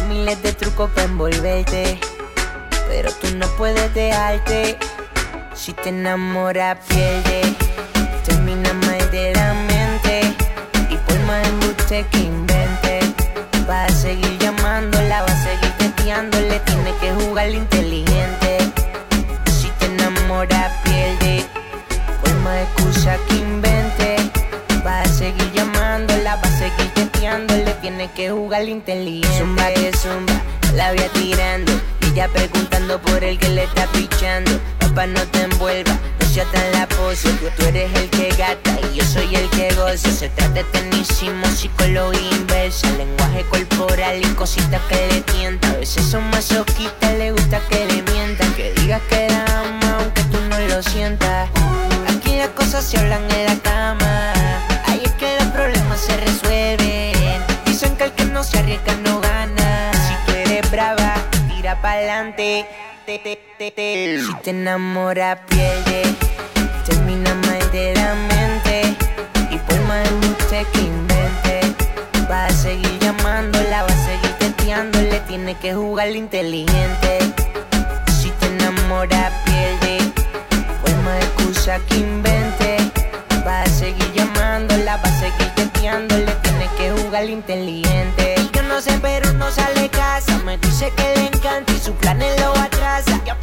Miles de trucos para envolverte. Pero tú no puedes dejarte. Si te enamora, pierde. Termina mal de la mente. Y por más embuste que invente. Va a seguir llamándola, va a seguir testeándole. Tiene que jugar inteligente. Por más excusa que invente. Va a seguir llamándola, va a seguir testeándole. Tiene que jugar inteligente. Zumba que zumba, la voy tirando. Y ella preguntando por el que le está pichando. Papá, no te envuelva, no sea tan la pose. Tú eres el que gata y yo soy el que goza. Se trata de tenísimo, psicología inversa. Lenguaje corporal y cositas que le tientan. A veces son masoquistas, le gusta que le mientan. Que digas que la ama aunque lo sientas. Aquí las cosas se hablan en la cama. Ahí es que los problemas se resuelven. Dicen que el que no se arriesga no gana. Si tú brava, tira pa'lante. Te, te, te, te. Si te enamora, pierde. Termina mal de la mente. Y por más embuste que invente. Va a seguir llamándola, va a seguir testeándole. Tiene que jugar inteligente. enamora, pierde. Excusa que invente. Va a seguir llamándola, va a seguir teteándole. Tiene que jugar inteligente. Y yo no sé, pero no sale casa. Me dice que le encanta y sus planes lo atrasa. Y a,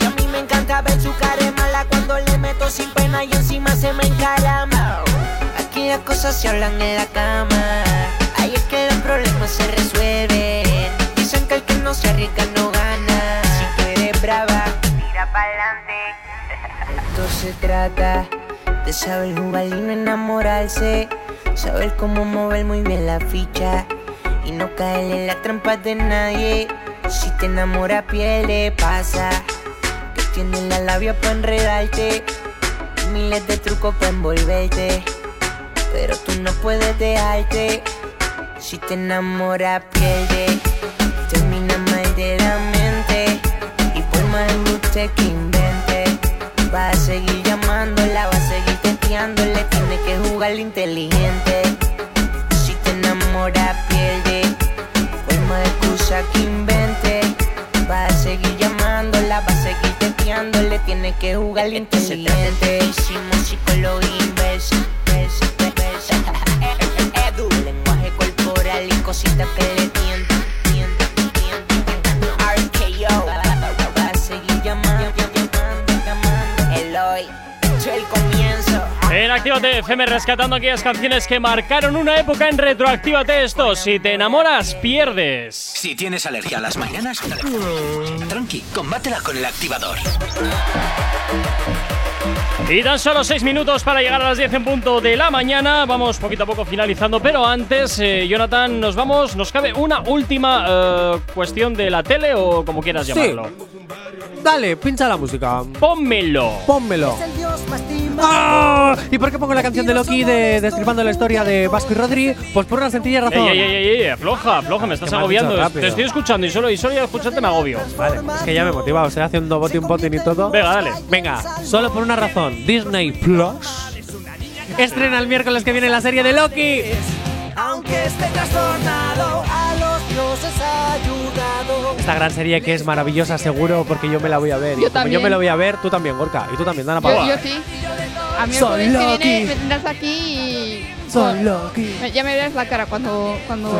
y mí me encanta ver su cara mala cuando le meto sin pena y encima se me encarama. Aquí las cosas se hablan en la cama. Trata de saber jugar y no enamorarse. Saber cómo mover muy bien la ficha. Y no caer en las trampas de nadie. Si te enamora, pierde, pasa. Que tiene la labia para enredarte. Miles de trucos para envolverte. Pero tú no puedes dejarte. Si te enamora, pierde. Termina mal de la mente. Y por más embuste que va a seguir llamándola, va a seguir teteándole. Tiene que jugar inteligente. Si te enamora, pierde. Por más excusa que invente, va a seguir llamándola, va a seguir teteándole. Tiene que jugar inteligente. Hicimos psicología inversa. versa, versa. Edu, lenguaje corporal y cositas que En Actívate FM rescatando aquellas canciones que marcaron una época en Retroactívate esto. Si te enamoras, pierdes. Si tienes alergia a las mañanas, tranqui, combátela con el activador. Y tan solo 6 minutos para llegar a las 10 en punto de la mañana. Vamos poquito a poco finalizando, pero antes, eh, Jonathan, nos vamos. Nos cabe una última eh, cuestión de la tele o como quieras Sí. llamarlo. Dale, pincha la música. Pónmelo. Pónmelo. ¿Y por qué pongo la canción de Loki de Destripando la historia de Vasco y Rodri? Pues por una sencilla razón. Ey, ey, ey, ey, afloja, afloja, me estás agobiando. Te estoy escuchando y solo, y solo escucharte me agobio. Vale, es que ya me he motivado, estoy haciendo botín botín y todo. Venga, dale. Venga, solo por una razón. Disney Plus estrena el miércoles que viene la serie de Loki. Aunque esté trastornado, a los dioses ayudado. Esta gran serie que es maravillosa, seguro, porque yo me la voy a ver. Y Yo como yo también. me la voy a ver, tú también, Gorka. Y tú también, Dana Yo, yo sí. A mí el Soy jueves que Loki. viene me tendrás aquí y. Soy Loki. Me- Ya me verás la cara cuando. cuando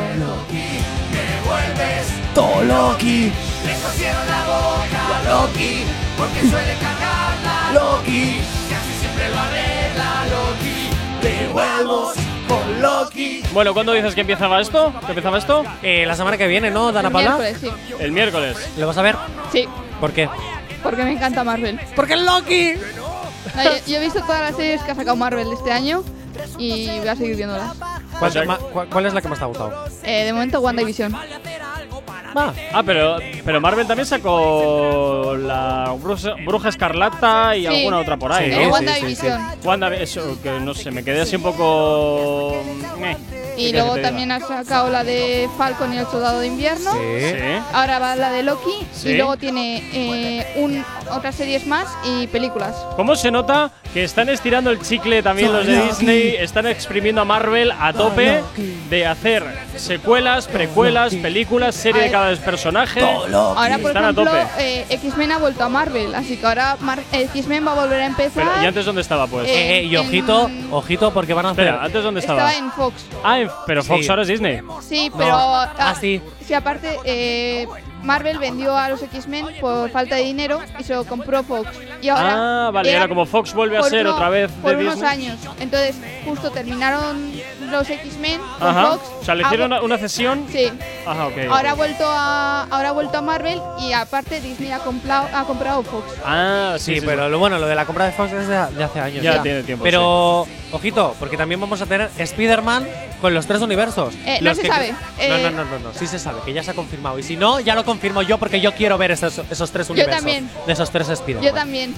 ¡Todo Loki! Le cosieron la boca a Loki, porque suele cagarla Loki. Y así siempre lo arregla Loki. Te vuelvo con Loki. Bueno, ¿cuándo dices que empezaba esto? ¿Que empezaba esto? Eh, la semana que viene, ¿no, Dana el Pala? miércoles, sí. El miércoles. ¿Le vas a ver? Sí, ¿Por qué? porque me encanta Marvel. ¡Porque es Loki! Yo he visto todas las series que ha sacado Marvel este año y voy a seguir viéndolas. ¿Cuál, O sea- ma- cuál- cuál es la que más te ha gustado? Eh, de momento, WandaVision. Va. Ah, pero, pero Marvel también sacó la Bruja, Bruja Escarlata y Sí. alguna otra por ahí, Sí, ¿no? Eh, sí, WandaVision. Wanda, eso, que no sé, me quedé así un poco. meh. ¿Qué Y quieres luego te también diga? ha sacado la de Falcon y el Soldado de Invierno. Sí. Ahora va la de Loki. Sí. Y luego tiene eh, un, otras series más y películas. ¿Cómo se nota que están estirando el chicle también los de Disney? Están exprimiendo a Marvel a tope de hacer secuelas, precuelas, películas, serie de cada personaje. Ahora, por Están a ejemplo, tope. eh, X-Men ha vuelto a Marvel. Así que ahora Mar- eh, X-Men va a volver a empezar. Pero, ¿y antes dónde estaba, pues? Eh, Eh, eh, y ojito, en- ojito, porque van a hacer. Espera, ¿antes dónde estaba? Estaba en Fox. Ah, en- pero Fox Sí. ahora es Disney. Sí, No. pero. Ah, sí. Sí, aparte, eh, Marvel vendió a los X-Men por falta de dinero y se lo compró Fox. Y ahora. Ah, vale, era como Fox vuelve a por ser uno- otra vez Por de unos Disney. años. Entonces, justo terminaron los X-Men con Ajá. Fox. O sea, le hicieron vu- una, una cesión. Sí. Ajá, ok. Ahora ha vuelto a ahora ha vuelto a Marvel y aparte Disney ha comprado ha comprado Fox. Ah, sí, Sí, sí, pero sí. lo bueno, lo de la compra de Fox es de, de hace años. Ya tiene tiempo, Pero, ojito, porque también vamos a tener Spider-Man con los tres universos. Eh, no se sabe. No, Eh, no, no, no, no, sí se sabe, que ya se ha confirmado. Y si no, ya lo confirmo yo porque yo quiero ver esos, esos tres Yo universos. también. De esos tres Spider-Man. Yo también.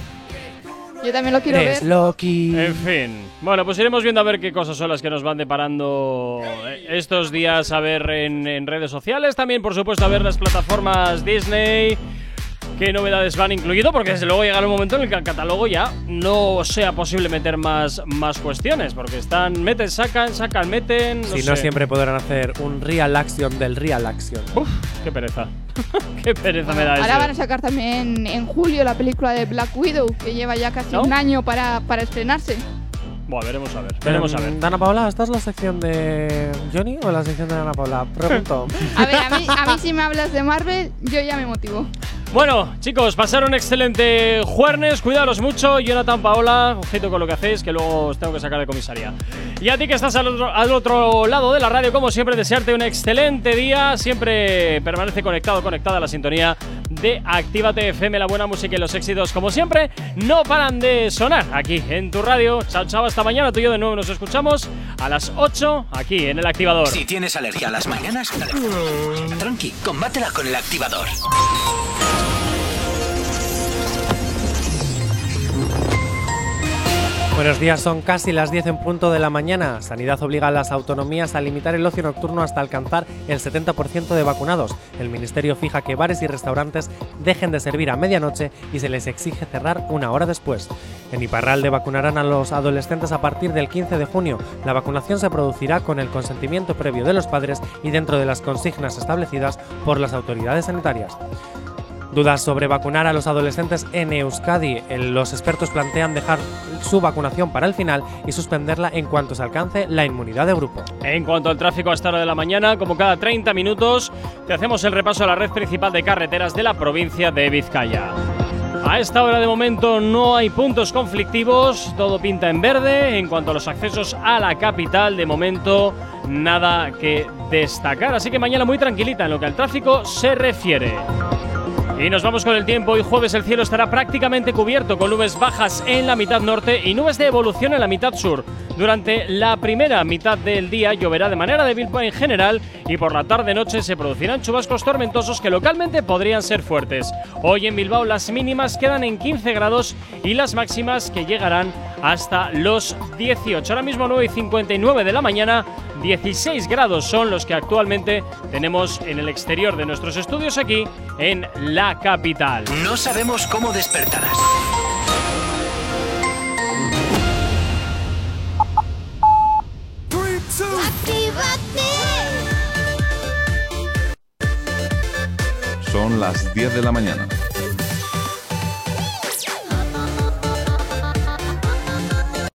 Yo también lo quiero Es ver. Loki. En fin. Bueno, pues iremos viendo a ver qué cosas son las que nos van deparando eh, estos días a ver en, en redes sociales. También, por supuesto, a ver las plataformas Disney. Qué novedades van incluido, porque desde luego llegará un momento en el que al catálogo ya no sea posible meter más, más cuestiones, porque están, meten, sacan, sacan, meten. No si no sé. siempre podrán hacer un real action del real action. Uf, qué pereza. qué pereza me da Ahora eso. van a sacar también en julio la película de Black Widow, que lleva ya casi ¿No? un año para, para estrenarse. Buah, veremos a ver. Veremos a ver. Em, Ana Paula, ¿esta es la sección de Johnny o la sección de Ana Paula? Pregunto. A ver, a mí, a mí si me hablas de Marvel, yo ya me motivo. Bueno, chicos, pasar un excelente jueves. Cuidaros mucho. Jonathan, Paola, ojito con lo que hacéis, que luego os tengo que sacar de comisaría. Y a ti que estás al otro, al otro lado de la radio, como siempre, desearte un excelente día. Siempre permanece conectado, conectada a la sintonía de Actívate FM. La buena música y los éxitos, como siempre, no paran de sonar aquí en tu radio. Chao, chao, hasta mañana. Tú y yo de nuevo nos escuchamos a las 8 aquí en el activador. Si tienes alergia a las mañanas, tranqui, combátela con el activador. Buenos días, son casi las 10 en punto de la mañana. Sanidad obliga a las autonomías a limitar el ocio nocturno hasta alcanzar el 70% de vacunados. El Ministerio fija que bares y restaurantes dejen de servir a medianoche y se les exige cerrar una hora después. En Iparralde vacunarán a los adolescentes a partir del 15 de junio. La vacunación se producirá con el consentimiento previo de los padres y dentro de las consignas establecidas por las autoridades sanitarias. Dudas sobre vacunar a los adolescentes en Euskadi. Los expertos plantean dejar su vacunación para el final y suspenderla en cuanto se alcance la inmunidad de grupo. En cuanto al tráfico a esta hora de la mañana, como cada 30 minutos, te hacemos el repaso a la red principal de carreteras de la provincia de Vizcaya. A esta hora de momento no hay puntos conflictivos, todo pinta en verde. En cuanto a los accesos a la capital, de momento nada que destacar. Así que mañana muy tranquilita en lo que al tráfico se refiere. Y nos vamos con el tiempo. Hoy jueves el cielo estará prácticamente cubierto con nubes bajas en la mitad norte y nubes de evolución en la mitad sur. Durante la primera mitad del día lloverá de manera débil en general y por la tarde-noche se producirán chubascos tormentosos que localmente podrían ser fuertes. Hoy en Bilbao las mínimas quedan en 15 grados y las máximas que llegarán hasta los 18. Ahora mismo 9 y 59 de la mañana, 16 grados son los que actualmente tenemos en el exterior de nuestros estudios aquí en la capital. No sabemos cómo despertarás, Son las 10 de la mañana.